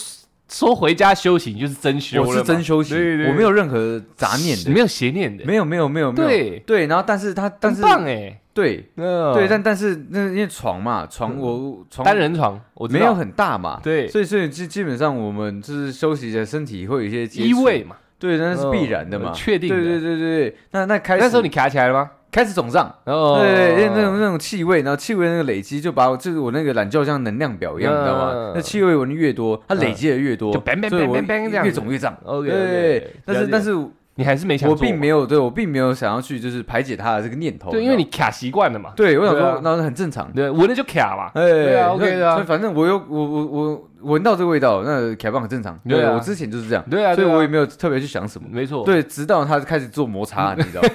说回家休息，你就是真休了嘛。我是真休息，对对我没有任何杂念的，没有邪念的，没有没有没有没有。对。对，然后但是他但是很棒哎。对。嗯。对，但但是那因为床嘛，床我床单人床，我没有很大嘛，对。所以所以基基本上我们就是休息一下，身体会有一些接触依偎，嘛，对，那是必然的嘛。嗯，确定对对对对对，那那开始那时候你卡起来了吗？开始肿胀。哦，对对对，因为那种那种气味，然后气味那个累积，就把我就是我那个懒觉像能量表一样，你知道吗嗯？那气味闻的越多，它累积的越多，就 bang bang 所以我 bang bang bang 这样越肿越胀。OK，对，但是但是是你还是没想我做并没有对我并没有想要去就是排解他的这个念头。对，因为你卡习惯了嘛，对我想对啊说，那很正常。对，闻了就卡嘛，哎，对啊，OK 的啊所以反正我有我我我闻到这个味道，那卡棒很正常。对啊我之前就是这样，对啊，对啊所以我也没有特别去想什么。没错，对，直到他开始做摩擦，你知道吗？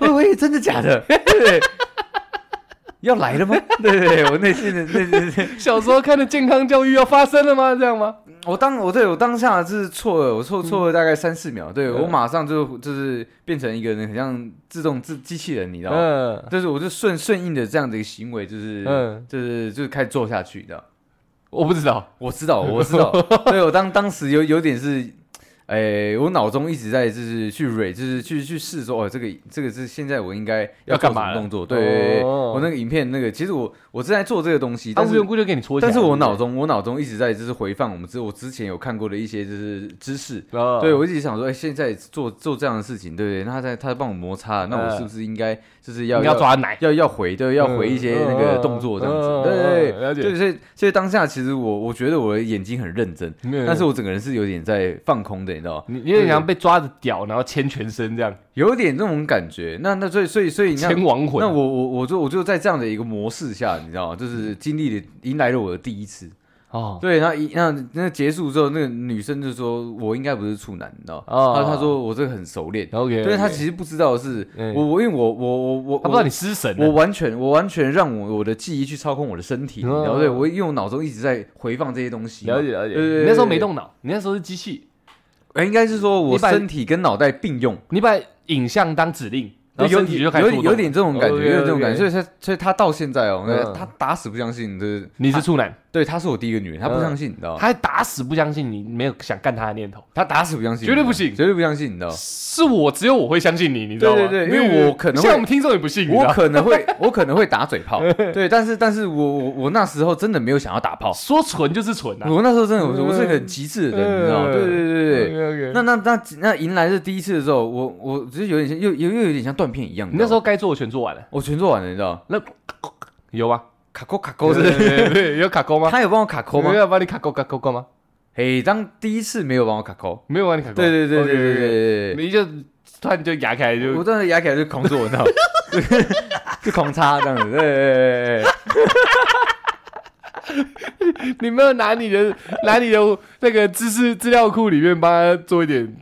喂喂，真的假的？对，要来了吗？对对对，我内心的对对对，小时候看的健康教育要发生了吗？这样吗？我当我对我当下是错了，我错错了大概三四秒，对嗯我马上就就是变成一个人很像自动自机器人，你知道吗？嗯就是我就顺顺应的这样的一个行为，就是嗯，就是就是开始做下去，你知道。我不知道，我知道，我知道，对我当当时有有点是，哎、我脑中一直在就是去 re，就是去去试说，哦，这个这个是现在我应该要干嘛动作？对我那个影片那个，其实我我正在做这个东西，但是他无缘故就给你戳但是我脑中我脑中一直在就是回放我们之我之前有看过的一些就是知识。哦对，我一直想说，哎、现在做做这样的事情，对不对？那他在他在帮我摩擦，那我是不是应该就是要要抓奶，要要回，对，要回一些那个动作这样子，对对，对，所以所以当下其实我我觉得我的眼睛很认真，但是我整个人是有点在放空的，你知道吗？你你有点像被抓着屌，然后牵全身这样，有点那种感觉。那那所以所以所以那牵亡魂。那我我我就我就在这样的一个模式下，你知道吗？就是经历了迎来了我的第一次。哦对，然后一那那结束之后，那个女生就说我应该不是处男，你知道吗？哦她她说我这个很熟练，，OK，对她其实不知道的是嗯我我因为我我我我他不知道你失神，我完全，我完全让我我的记忆去操控我的身体，嗯然后对我因为我脑中一直在回放这些东西。了解了解。对对对你那时候没动脑，你那时候是机器，哎，应该是说我身体跟脑袋并用，你把影像当指令，然后有身体就开始互动有有点这种感觉，有点这种感觉，所以他所以他到现在哦，他打死不相信，就是你是处男，对，他是我第一个女人，他不嗯相信，你知道吗？他还打死不相信你没有想干他的念头。他打死不相信，绝对不信绝对不相信，你知道吗？是我，只有我会相信你，你知道吗？对对对因为我可能会像我们听众也不信，我可能会，我可能会打嘴炮，对，但是但是我我我那时候真的没有想要打炮，说纯就是纯啊。我那时候真的我我是个很极致的人，你知道吗？对对对对对。那那那那迎来这第一次的时候，我我只是有点像，又又又有点像断片一样。你那时候候该做的全做完了，我全做完了，你知道？那有吗？卡扣卡扣是 有卡扣吗？他有帮我卡扣吗有？要帮你卡扣卡扣过吗？嘿，当第一次没有帮我卡扣。没有帮你卡扣。对对对对对对对你就突然就牙开就我真的牙起来就狂做，你知道吗？就狂插这样子，对对对。你没有拿你的拿你的那个知识资料库里面帮他做一点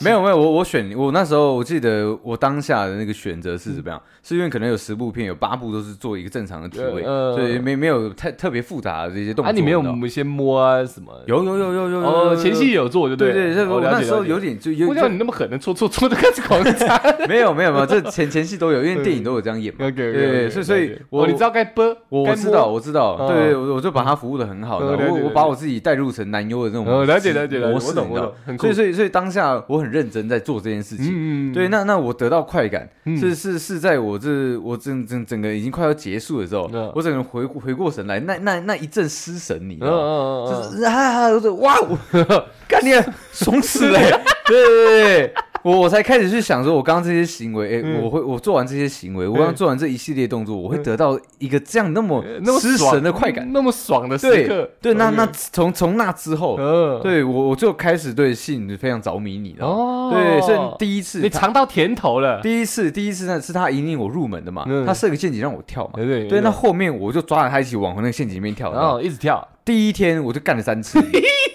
没有没有，我我选我那时候我记得我当下的那个选择是怎么样？是因为可能有十部片，有八部都是做一个正常的体位，呃所以没没有太特别复杂的这些动作。啊，你没有知道吗先摸啊什么？有有有有有有哦，前戏有做就对对，对我那时候有点就有我叫你那么狠的搓搓搓的开始狂擦。没有没有没有，这前前戏都有，因为电影都有这样演嘛。OK，对，所以所以我哦，你知道该播，我我知道，我知道，哦。对，我我就把它服务的很好的，我我把我自己带入成男优的这种哦了解了解了解模式，我懂你知道我懂很所以所以所以当下我很认真在做这件事情。嗯，对，那那我得到快感嗯。是是是在我这我整整整个已经快要结束的时候嗯，我整个人回回过神来，那那那一阵失神，你知嗯道吗？嗯嗯就是啊，我说哇，我 干你啊爽死了！对对对对，我我才开始去想说，我刚刚这些行为，哎，嗯我会我做完这些行为，我刚刚做完这一系列动作，我会得到一个这样那么嗯那么失爽神的快感。那么爽的时对刻，对，那那从从那之后，嗯，对我我就开始对性非常着迷，你知道吗？哦，对，所以第一次他你尝到甜头了，第一次第一次呢是他引领我入门的嘛嗯，他设个陷阱让我跳嘛。对对对，那后面我就抓着他一起往那个陷阱里面跳。然后一直跳。第一天我就干了三次，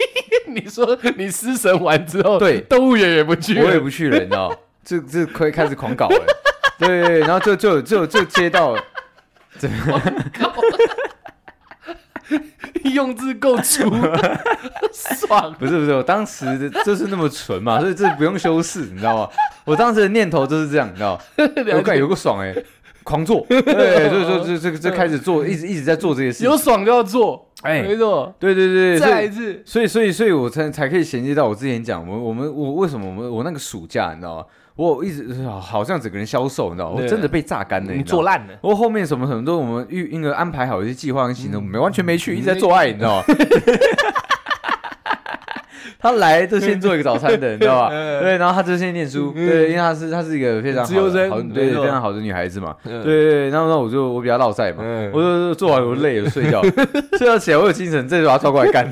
你说你失神完之后，对动物园也不去了，我也不去了，你知道？这这可以开始狂搞了。对，然后就就就就接到，用字够粗，爽。不是不是，我当时的就是那么纯嘛，所以这不用修饰，你知道吗？我当时的念头就是这样，你知道？我感觉有个爽哎、狂做，对，所以说就这个就开始做，一直一直在做这些事情。有爽就要做，哎没错。对对对，再来一次，所以所以所以我才才可以衔接到我之前讲，我我们我为什么我们我那个暑假你知道吗？我一直好像整个人消瘦，你知道吗？我真的被榨干了，你做烂了。我后面什么什么都我们预那个安排好一些计划跟行嗯动，没完全没去，一直在做爱，你知道吗？他来就先做一个早餐的，你知道吧？嗯。对，然后他就先念书，对，因为他是他是一个非常好对非常好的女孩子嘛，嗯。对对对，然后那我就我比较落赛嘛，嗯。我就做完我累了睡觉，睡觉起来我有精神，这就把他抓过来干，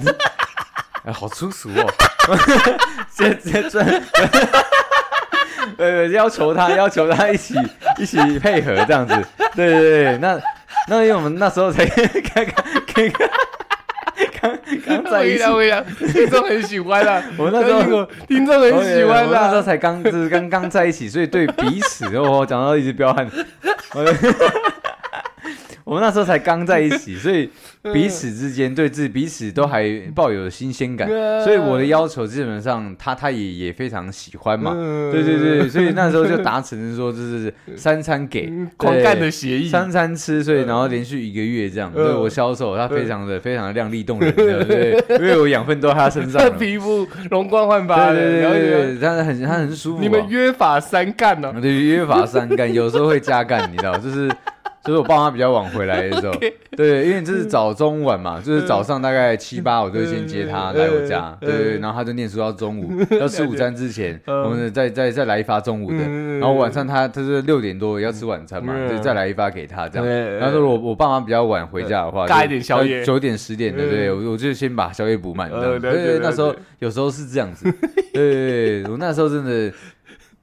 哎，好粗俗哦，直接直接转，呃，要求他要求他一起一起配合这样子，对对对，那那因为我们那时候才刚刚刚 刚刚在一起。听众很喜欢 啦。我们那时候听众很喜欢我那时候。才刚就是刚刚在一起，所以对彼此，哦，讲到一直彪悍，我 我们那时候才刚在一起，所以彼此之间对自己彼此都还抱有新鲜感，嗯。所以我的要求基本上他他也也非常喜欢嘛，嗯。对对对，所以那时候就达成说就是 三餐给嗯狂干的协议，三餐吃，所以然后连续一个月这样，嗯。对我销售他非常的非常的靓丽动人的，对，因为我养分都在他身上。他了。皮肤容光焕发的，对对对对，你但是很他很舒服你们约法三干哦呢？对约法三干，有时候会加干，你知道，就是就是我爸妈比较晚回来的时候，对，因为这是早中晚嘛，就是早上大概七八，我就会先接他来我家，嗯。对对，对然后他就念书到中午，要吃午餐之前，嗯。我们再再再来一发中午的，嗯然后晚上他他是六点多要吃晚餐嘛，嗯。就再来一发给他这样。对然后如果我爸妈比较晚回家的话，加一点宵夜。九点十点的，嗯。对我我就先把宵夜补满，这样。呃了解对对，那时候有时候是这样子，对对对，我那时候真的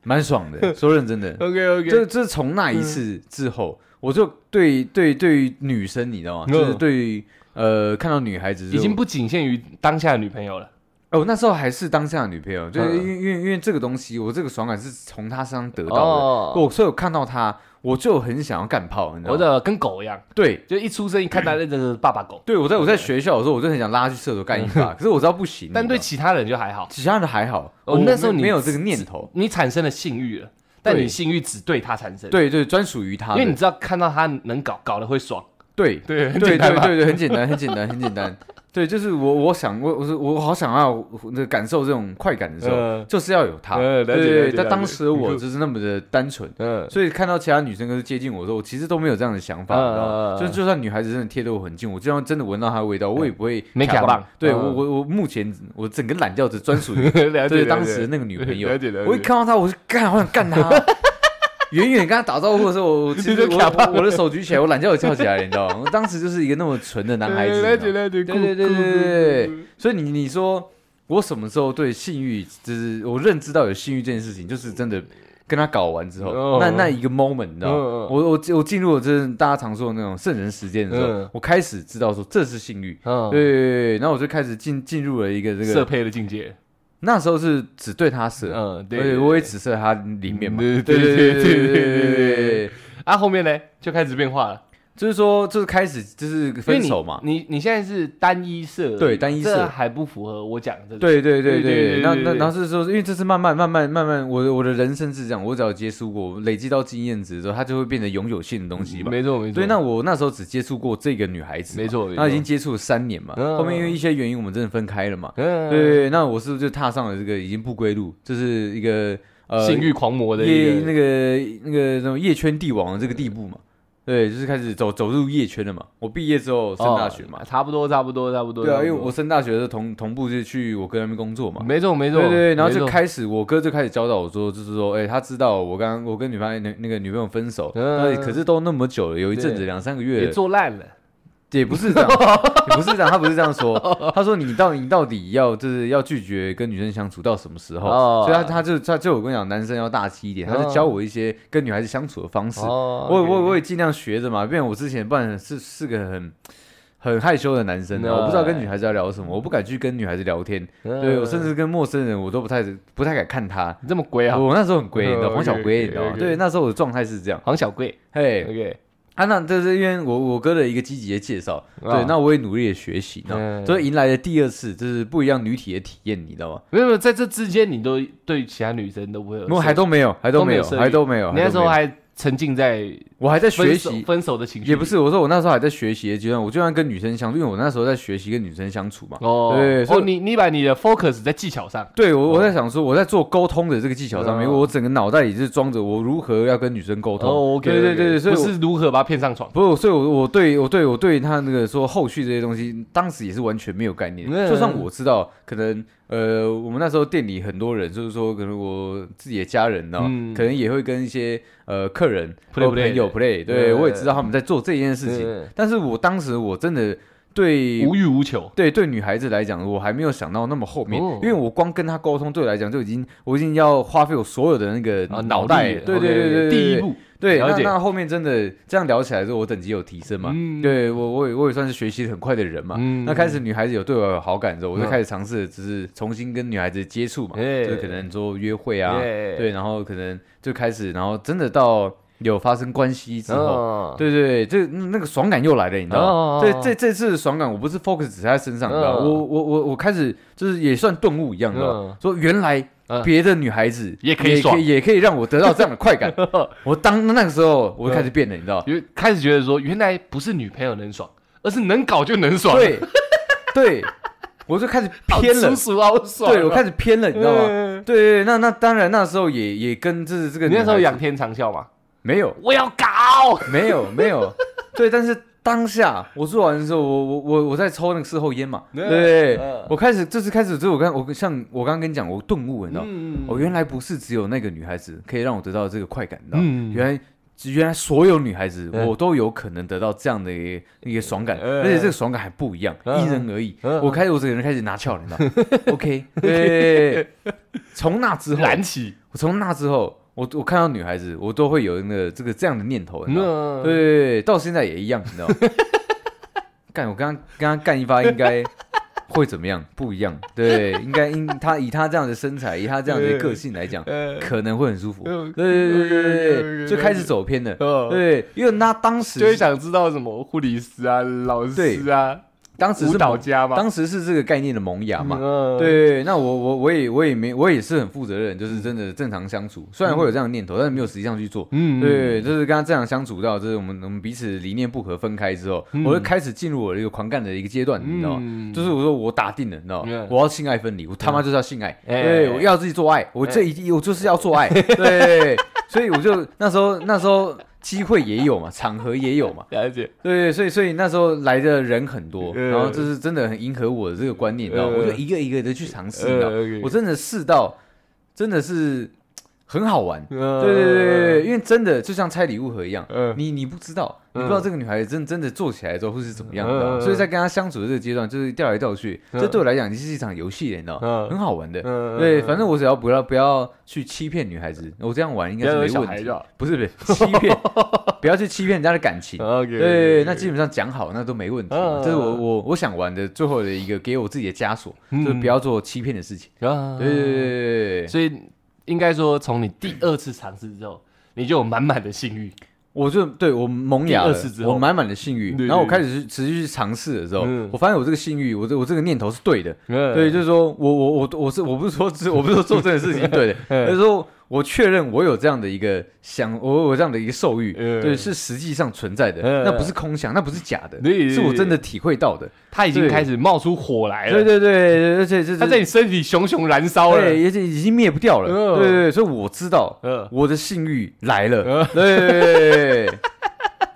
蛮爽的，说认真的，OK OK，就就是从那一次之后，我就对对对于女生，你知道吗？嗯就是对于呃看到女孩子，已经不仅限于当下的女朋友了。哦，那时候还是当下的女朋友，就是嗯因为因为因为这个东西，我这个爽感是从她身上得到的。哦我所以我看到她，我就很想要干炮，你知道吗？我的跟狗一样，对。就一出生一看到那个爸爸狗，对，我在我在学校的时候，我就很想拉她去厕所干一发，可是我知道不行。但对你知其他人就还好。其他人还好，哦我那时候你没没有这个念头。你产生了性欲了，但你性欲只对他产生，，对对，专属于他。因为你知道看到他能搞，搞得会爽，对。对对对对，很简单，很简单，很简单。对，就是我我想我我是我好想要那个感受这种快感的时候，嗯。就是要有他。嗯对对对，但当时我就是那么的单纯，嗯，所以看到其他女生跟是接近我的时候，我其实都没有这样的想法，知道吗？就就算女孩子真的贴得我很近，我就算真的闻到她的味道，我也不会没卡棒对嗯。我我我目前我整个懒觉只专属于 对当时的那个女朋友我一看到她，我就干，好想干她。远远跟他打招呼的时候，我我其实我我我的手举起来，我懒觉也翘起来了，你知道吗？我当时就是一个那么纯的男孩子，对对对对对对所以你你说我什么时候对性欲，就是我认知到有性欲这件事情，就是真的跟他搞完之后，哦。那那一个 moment，你知道吗？我我我进入了这大家常说的那种圣人时间的时候，嗯。我开始知道说这是性欲。嗯，对对对对，然后我就开始进进入了一个这色个，配的境界，那时候是只对他射嗯对我也只射他里面嘛。对对对对对对对对。啊后面呢？就开始变化了。就是说就是开始就是分手嘛，你你现在是单一色，对单一色这还不符合我讲的这个，对对对对对对，那那对对然后是说，因为这是慢慢慢慢慢慢，我的我的人生是这样，我只要接触过，累积到经验值之后，它就会变成永久性的东西嘛。没错没错，所以那我那时候只接触过这个女孩子，没错没错那已经接触了三年嘛，嗯后面因为一些原因我们真的分开了嘛。嗯，对对对，那我是不是就踏上了这个已经不归路，就是一个呃性欲狂魔的一个夜那个那个那种夜圈帝王的这个地步嘛？对，就是开始走走入夜圈了嘛。我毕业之后升大学嘛。哦，差不多差不多差不多，对啊，因为我升大学的时候同同步就去我哥那边工作嘛。没错没错，对对对，然后就开始，我哥就开始教导我说，就是说，哎、他知道我刚我跟女朋友那那个女朋友分手，嗯。那可是都那么久了，有一阵子两三个月也，做烂了，也不是这样，也不是这样，他不是这样说，他说你到你到底要就是要拒绝跟女生相处到什么时候？哦所以他他就他就我跟你讲，男生要大气一点，他就教我一些跟女孩子相处的方式，哦我我我也尽量学着嘛，不然我之前不然是是个很。很害羞的男生啊，嗯我不知道跟女孩子要聊什么，我不敢去跟女孩子聊天，对我甚至跟陌生人我都不太不太敢看他，你这么龟啊，我那时候很龟，你知道嗯黄小龟，你知道吗？对，那时候我的状态是这样。黄小贵嘿，，OK，啊，那这是因为我我哥的一个积极的介绍，啊对，那我也努力的学习，你知道吗嗯所以迎来了第二次就是不一样女体的体验，你知道吗？没有没有，在这之间你都对其他女生都不会有色，我还都没有，还都没有，都没有色欲还都没有。你那时候还还沉浸在我还在学习，分手的情绪，也不是，我说我那时候还在学习的阶段，我就算跟女生相处，因为我那时候在学习跟女生相处嘛。哦，哦，对所以你你把你的 focus 在技巧上，对我，我在想说，我在做沟通的这个技巧上面，哦。我整个脑袋里是装着我如何要跟女生沟通。哦，OK，对对对对，所以不我是如何把她骗上床，不是，所以我我对我对我对他那个说后续这些东西，当时也是完全没有概念。嗯。就算我知道，可能呃，我们那时候店里很多人，就是说可能我自己的家人呢，嗯。可能也会跟一些呃客人朋友 play，对嗯我也知道他们在做这件事情。嗯但是我当时我真的对无欲无求，对对女孩子来讲，我还没有想到那么后面，哦。因为我光跟她沟通，对我来讲就已经我已经要花费我所有的那个啊，脑袋，力对对对对，对第一步，对，那那后面真的这样聊起来之后，我等级有提升嘛？嗯。对我我也我也算是学习很快的人嘛。嗯。那开始女孩子有对我有好感之后，我就嗯。开始尝试，只是重新跟女孩子接触嘛，哎。就是可能做约会啊，哎。对，然后可能就开始，然后真的到有发生关系之后。哦，对对对，这那个爽感又来了，你知道哦吗？对，这这次的爽感，我不是 focus 只在身上，你知道我我我我开始就是也算顿悟一样，你知道吗嗯？说原来嗯别的女孩子也可以爽也可以让我得到这样的快感。我当那个时候我就开始变了，你知道？因为开始觉得说，原来不是女朋友能爽，而是能搞就能爽，对对，我就开始偏了粗，俗好爽啊，对我开始偏了，你知道吗？嗯对对，对那那当然那时候也也跟这这个你那时候仰天长啸嘛？没有。我要搞，没有没有，对，但是当下我做完的时候，我我我我在抽那个事后烟嘛，嗯对嗯，我开始这次开始之后，我刚我像我刚刚跟你讲，我顿悟，你知道，嗯我原来不是只有那个女孩子可以让我得到这个快感，你知道，嗯。原来。原来所有女孩子，嗯。我都有可能得到这样的一个一个爽感，嗯。而且这个爽感还不一样，嗯。因人而异。嗯。我开始，我整个人开始拿翘了，你知道？OK，对。从那之后，燃起，我从那之后，我我看到女孩子，我都会有那个这个这样的念头，你知道对，到现在也一样，你知道吗？干，我刚刚刚刚干一发，应该会怎么样？不一样，对，应该因他以他这样的身材，以他这样的个性来讲，呃，可能会很舒服。嗯。对对对对对对，就开始走偏了。哦对，因为他当时就会想知道什么护理师啊、老师啊、舞当时是舞蹈家嘛，当时是这个概念的萌芽嘛。嗯，对，那我我我也我也没我也是很负责任，就是真的正常相处，虽然会有这样的念头，但是没有实际上去做。嗯，对，就是跟他正常相处到，就是我们我们彼此理念不合分开之后，嗯。我就开始进入我的一个狂干的一个阶段，你知道吗？嗯。就是我说我打定了，你知道吗？嗯？我要性爱分离，我他妈就是要性爱，哎对，我要自己做爱，我这一定我就是要做爱，对，所以我就那时候那时候机会也有嘛，场合也有嘛，了解，对，所以所以那时候来的人很多，嗯。然后就是真的很迎合我的这个观念，你知道吗？嗯。我就一个一个的去尝试，你知道吗？呃，OK 我真的试到真的是很好玩。对对对对对对，因为真的就像拆礼物盒一样，嗯。你你不知道，你嗯不知道这个女孩子真真的做起来之后会是怎么样，所以在跟她相处的这个阶段，就是调来调去，嗯。这对我来讲，其实是一场游戏，你知道很好玩的。嗯对，反正我只要不要不要去欺骗女孩子，我这样玩应该是没问题。不是不是欺骗，不要去欺骗人家的感情。OK，对，那基本上讲好那都没问题。这是我我我想玩的最后的一个给我自己的枷锁，嗯。就是不要做欺骗的事情。啊，对对对对对，所以应该说，从你第二次尝试之后，你就有满满的性欲。我就对我萌芽了第二次之后我满满的性欲，对对然后我开始去持续去尝试的时候嗯，我发现我这个性欲，我这我这个念头是对的。对，对就是说我我我我是我不是说是 我不是说做这件事情是对的，嗯。而是说我确认我有这样的一个想，我有这样的一个受欲，嗯。对，是实际上存在的，嗯。那不是空想，那不是假的，对是我真的体会到的。他已经对。开始冒出火来了，对对对，而且这他在你身体熊熊燃烧了。对，而且已经灭不掉了。嗯。对对对，所以我知道嗯，我的性欲来了。嗯。对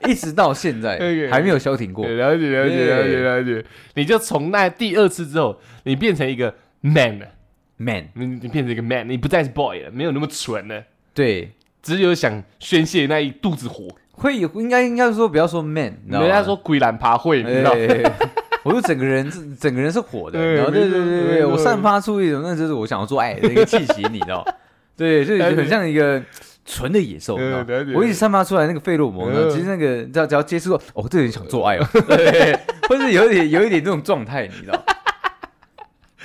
一直到现在还没有消停过。对了解了解对了解了解，你就从那第二次之后，你变成一个 man 了，Man，你你变成一个 man，你不再是 boy 了，没有那么蠢了，对，只有想宣泄那一肚子火。会有应该应该说不要说 man，人家说鬼懒爬会，你知道 我就整个人是整个人是火的，对然后对对对对，我散发出一种那就是我想要做爱的那个气息，你知道？对，就很像一个纯的野兽，我一直散发出来那个费洛蒙呢，嗯。其实那个只要只要接触到，哦，这个人想做爱哦，对，或者有一点有一点这种状态，你知道？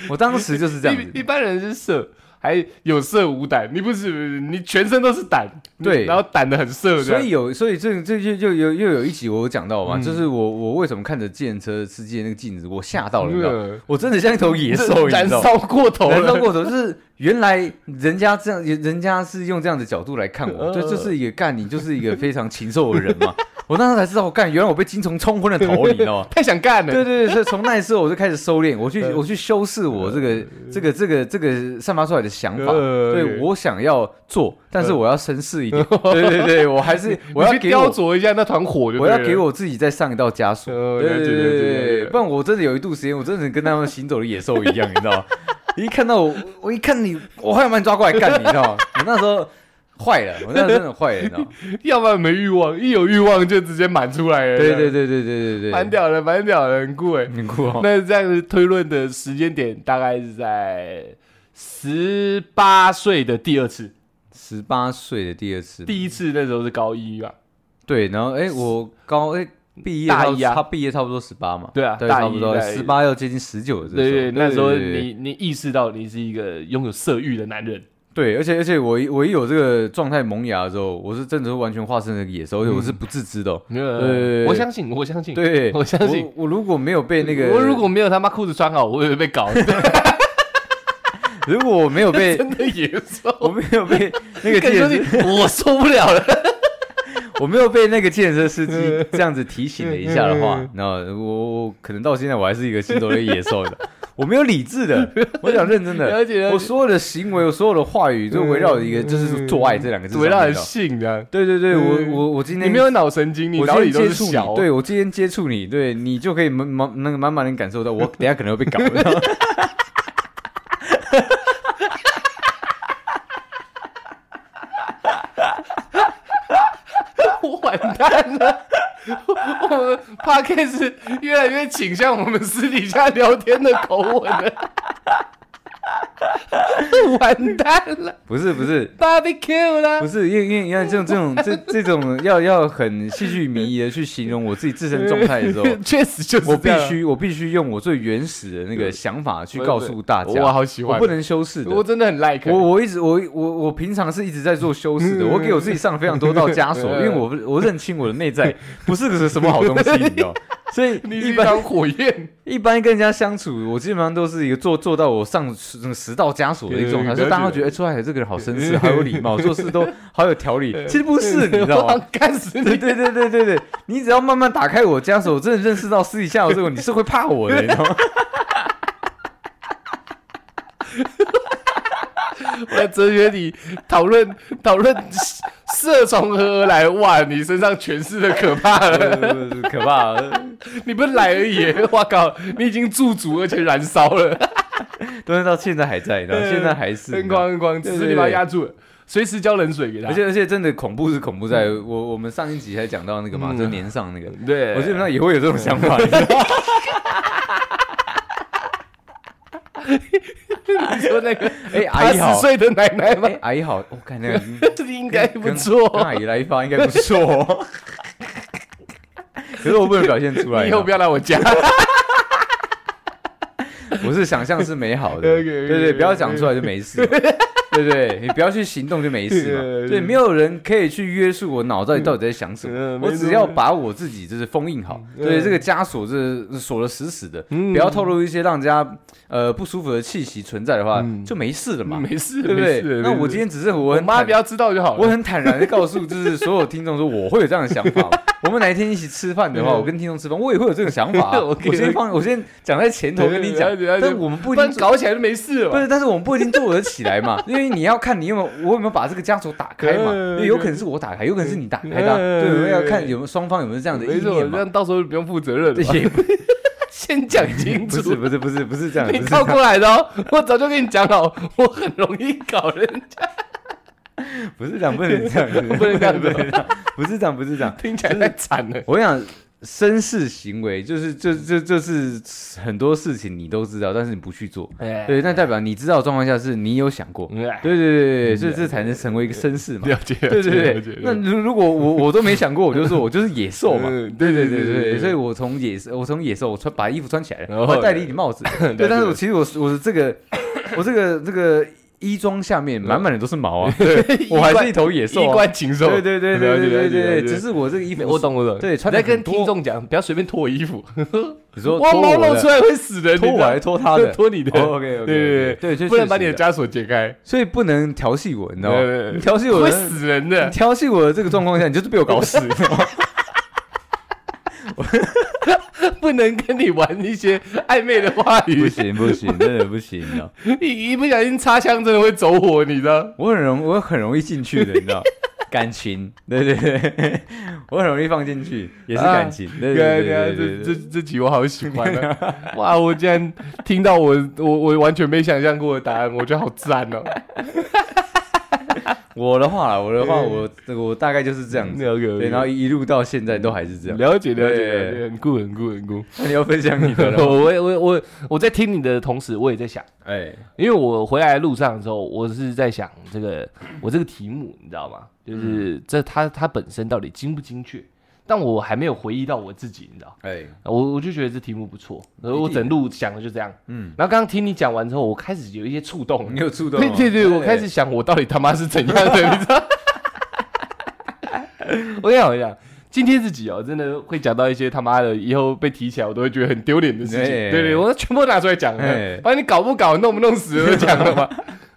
我当时就是这样子，一 一般人是色，还有色无胆，你不是你全身都是胆，对。然后胆的很色，所以有，所以这这就就又又有一集我有讲到嘛，嗯。就是我我为什么看着电车司机的那个镜子，我吓到了，你知道我真的像一头野兽。燃烧过头，燃烧过头，就是原来人家这样，人家是用这样的角度来看我，呃对，就是一个干你就是一个非常禽兽的人嘛。我当时才知道，我干原来我被金虫冲昏了头，你知道吗？太想干了，对对对，所以从那一次我就开始收敛，我去呃我去修饰我这个这个这个这个散发出来的想法。呃对我想要做，但是我要绅士一点。对对对，我还是我要去雕琢一下那团火我要给我自己再上一道枷锁。对对对对，不然我真的有一度时间，我真的跟他们行走的野兽一样，你知道吗？一看到我，我一看你，我还想把你抓过来干你，你知道吗？我那时候坏了，我那时候真的坏了，你知道吗？要不然没欲望，一有欲望就直接满出来了，对对对对对对对，蛮屌的，蛮屌的，很酷哎。很酷哦。那这样子推论的时间点大概是在十八岁的第二次，十八岁的第二次，第一次那时候是高一吧，对，然后哎，我高哎毕业差不大一啊。他毕业差不多十八嘛，对，对啊对差不多十八要接近十九对对，那时候你你意识到你是一个拥有色欲的男人，对，而且而且我一我一有这个状态萌芽的时候，我是真的是完全化身了野兽，而且我是不自知的哦。呃，我相信，我相信，对，我相信我，我如果没有被那个，我如果没有他妈裤子穿好，我也会被搞，如果我没有被 真的野兽。我没有被那个我受不了了。我没有被那个健身司机 这样子提醒了一下的话那，我我可能到现在我还是一个行走的野兽的，我没有理智的，我想认真的，了解了解。我所有的行为，我所有的话语，就围绕一个就是做爱这两个字，围绕很你知道性的，对对对，我嗯。我我今天你没有脑神经，你我脑里都是小你，。对我今天接触你，对你就可以满满那个满满的感受到，我等下可能会被搞。你知道吗我完蛋了，我们 podcast 越来越倾向我们私底下聊天的口吻了，完蛋了。不是不是，barbecue 啦不，是，因为因为因为这种这种这这种要要很戏剧迷疑的去形容我自己自身状态的时候，确实就是我必须我必须用我最原始的那个想法去告诉大家，我好喜欢，我不能修饰的。我真的很 like，我我一直我我我平常是一直在做修饰的，嗯。我给我自己上了非常多道枷锁，因为我我认清我的内在不是个什么好东西，你知道，所以 你一般火焰，一般跟人家相处，我基本上都是一个做做到我上十十道枷锁的一个状态，对所以大家觉得，哎，出来这个人好绅士，好有礼貌，做事都好有条理。其实不是，你知道吗？干死对你！对对对对对，你只要慢慢打开我枷锁，我真的认识到私底下有这个，你是会怕我的，你知道吗？我在哲学里讨论讨论色从何而来，哇，你身上全是的可怕了。可怕了，你不是来而已，我靠，你已经驻足而且燃烧了，都是到现在还在，你知道吗，现在还是灯光灯光，对对只是你把它压住了，随时浇冷水给他。而且而且真的恐怖是恐怖在我我们上一集才讲到那个嘛，嗯就是年上那个，对，我基本上也会有这种想法，你说那个 阿姨好十，岁的奶奶吗哎？，阿姨好，我看那个 应该不跟错。阿姨来一发应该不错哦。可是我不能表现出来，你以后不要来我家。我是想象是美好的对对，不要讲出来就没事嘛，对对？你不要去行动就没事嘛，对，没有人可以去约束我脑袋到底在想什么，我只要把我自己就是封印好，对这个枷锁是锁的死死的，不要透露一些让人家呃不舒服的气息存在的话，就没事了嘛，没事，对不对？那我今天只是我很坦我妈不要知道就好了。我很坦然的告诉，就是所有听众说，我会有这样的想法。我们哪一天一起吃饭的话，嗯我跟听众吃饭，我也会有这种想法啊。我先放，我先讲在前头跟你讲但我们不不一定搞起来就没事了。不是，但是我们不一定做得起来嘛，因为你要看你有没有，我有没有把这个枷锁打开嘛？嗯因为有可能是我打开，有可能是你打开的对，我们要看有没有双方有没有这样的意念嘛。这样到时候就不用负责任 先讲清楚。是不是不是不是这样，你不是这样靠过来的哦，我早就跟你讲好，我很容易搞人家，不是这样，不能这样，不能这样，不能这样，不是这样，不是这样，听起来太惨了。我讲绅士行为，就是就就就是很多事情你都知道，但是你不去做，对，那代表你知道状况下是你有想过，对对对对，所以这才能成为一个绅士嘛。了解，对对对。那如果我我都没想过，我就说我就是野兽嘛。对对对对，所以我从野，我从野兽，我穿把衣服穿起来，了，我戴一顶帽子。对，但是我其实我我的这个，我这个这个。衣装下面满满的都是毛啊，对我还是一头野兽衣啊。冠禽兽。对对对对对对对，只是我这个衣服，我懂我懂。对穿你在跟听众讲，不要随便脱我衣服，你说哇，毛脱我的露出来会死人。脱我还脱他的？脱你的。OK OK，对对对，就不能把你的枷锁解开，所以不能调戏我，你知道对对对吗？你调戏我会，死人你的。调戏我的这个状况下，你就是被我搞死，你知道吗？不能跟你玩一些暧昧的话语不，行不行，真的不行，你？一一不小心插枪真的会走火，你知道？我很容我很容易进去的，你知道？感情，对对对，我很容易放进去，也是感情，对对对对啊，对对对这这这集我好喜欢啊！哇，我竟然听到我我我完全没想象过的答案，我觉得好赞哦！我的话，我的话，我这个我大概就是这样对，然后一路到现在都还是这样。了解了解了解，很酷很酷很酷。那你要分享你的了？我我我我在听你的同时，我也在想，哎，因为我回来的路上的时候，我是在想这个我这个题目，你知道吗？就是这它它本身到底精不精确？但我还没有回忆到我自己，你知道，哎，我我就觉得这题目不错，然后我整路想的就这样。嗯，然后刚刚听你讲完之后，我开始有一些触动，你有触动 吗？对对对，我开始想我到底他妈是怎样的，你知道？我跟你讲，我跟你讲，今天自己哦，真的会讲到一些他妈的，以后被提起来我都会觉得很丢脸的事情。哎对对，我全部拿出来讲哎了，反正你搞不搞、弄不弄死都讲了嘛。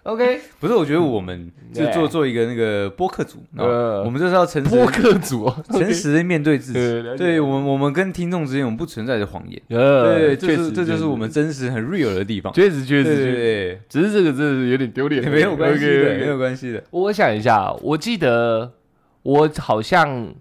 OK，不是，我觉得我们就做做一个那个播客组，呃呃，我们就是要诚实播客组。哦，诚实的面对自己。对我们，我们跟听众之间，我们不存在的谎言。呃，对，这确实。是这就是我们真实很 real 的地方。确实确实，对，只是这个真的是有点丢脸，没有关系的，没有关系的。我想一下，我记得我好像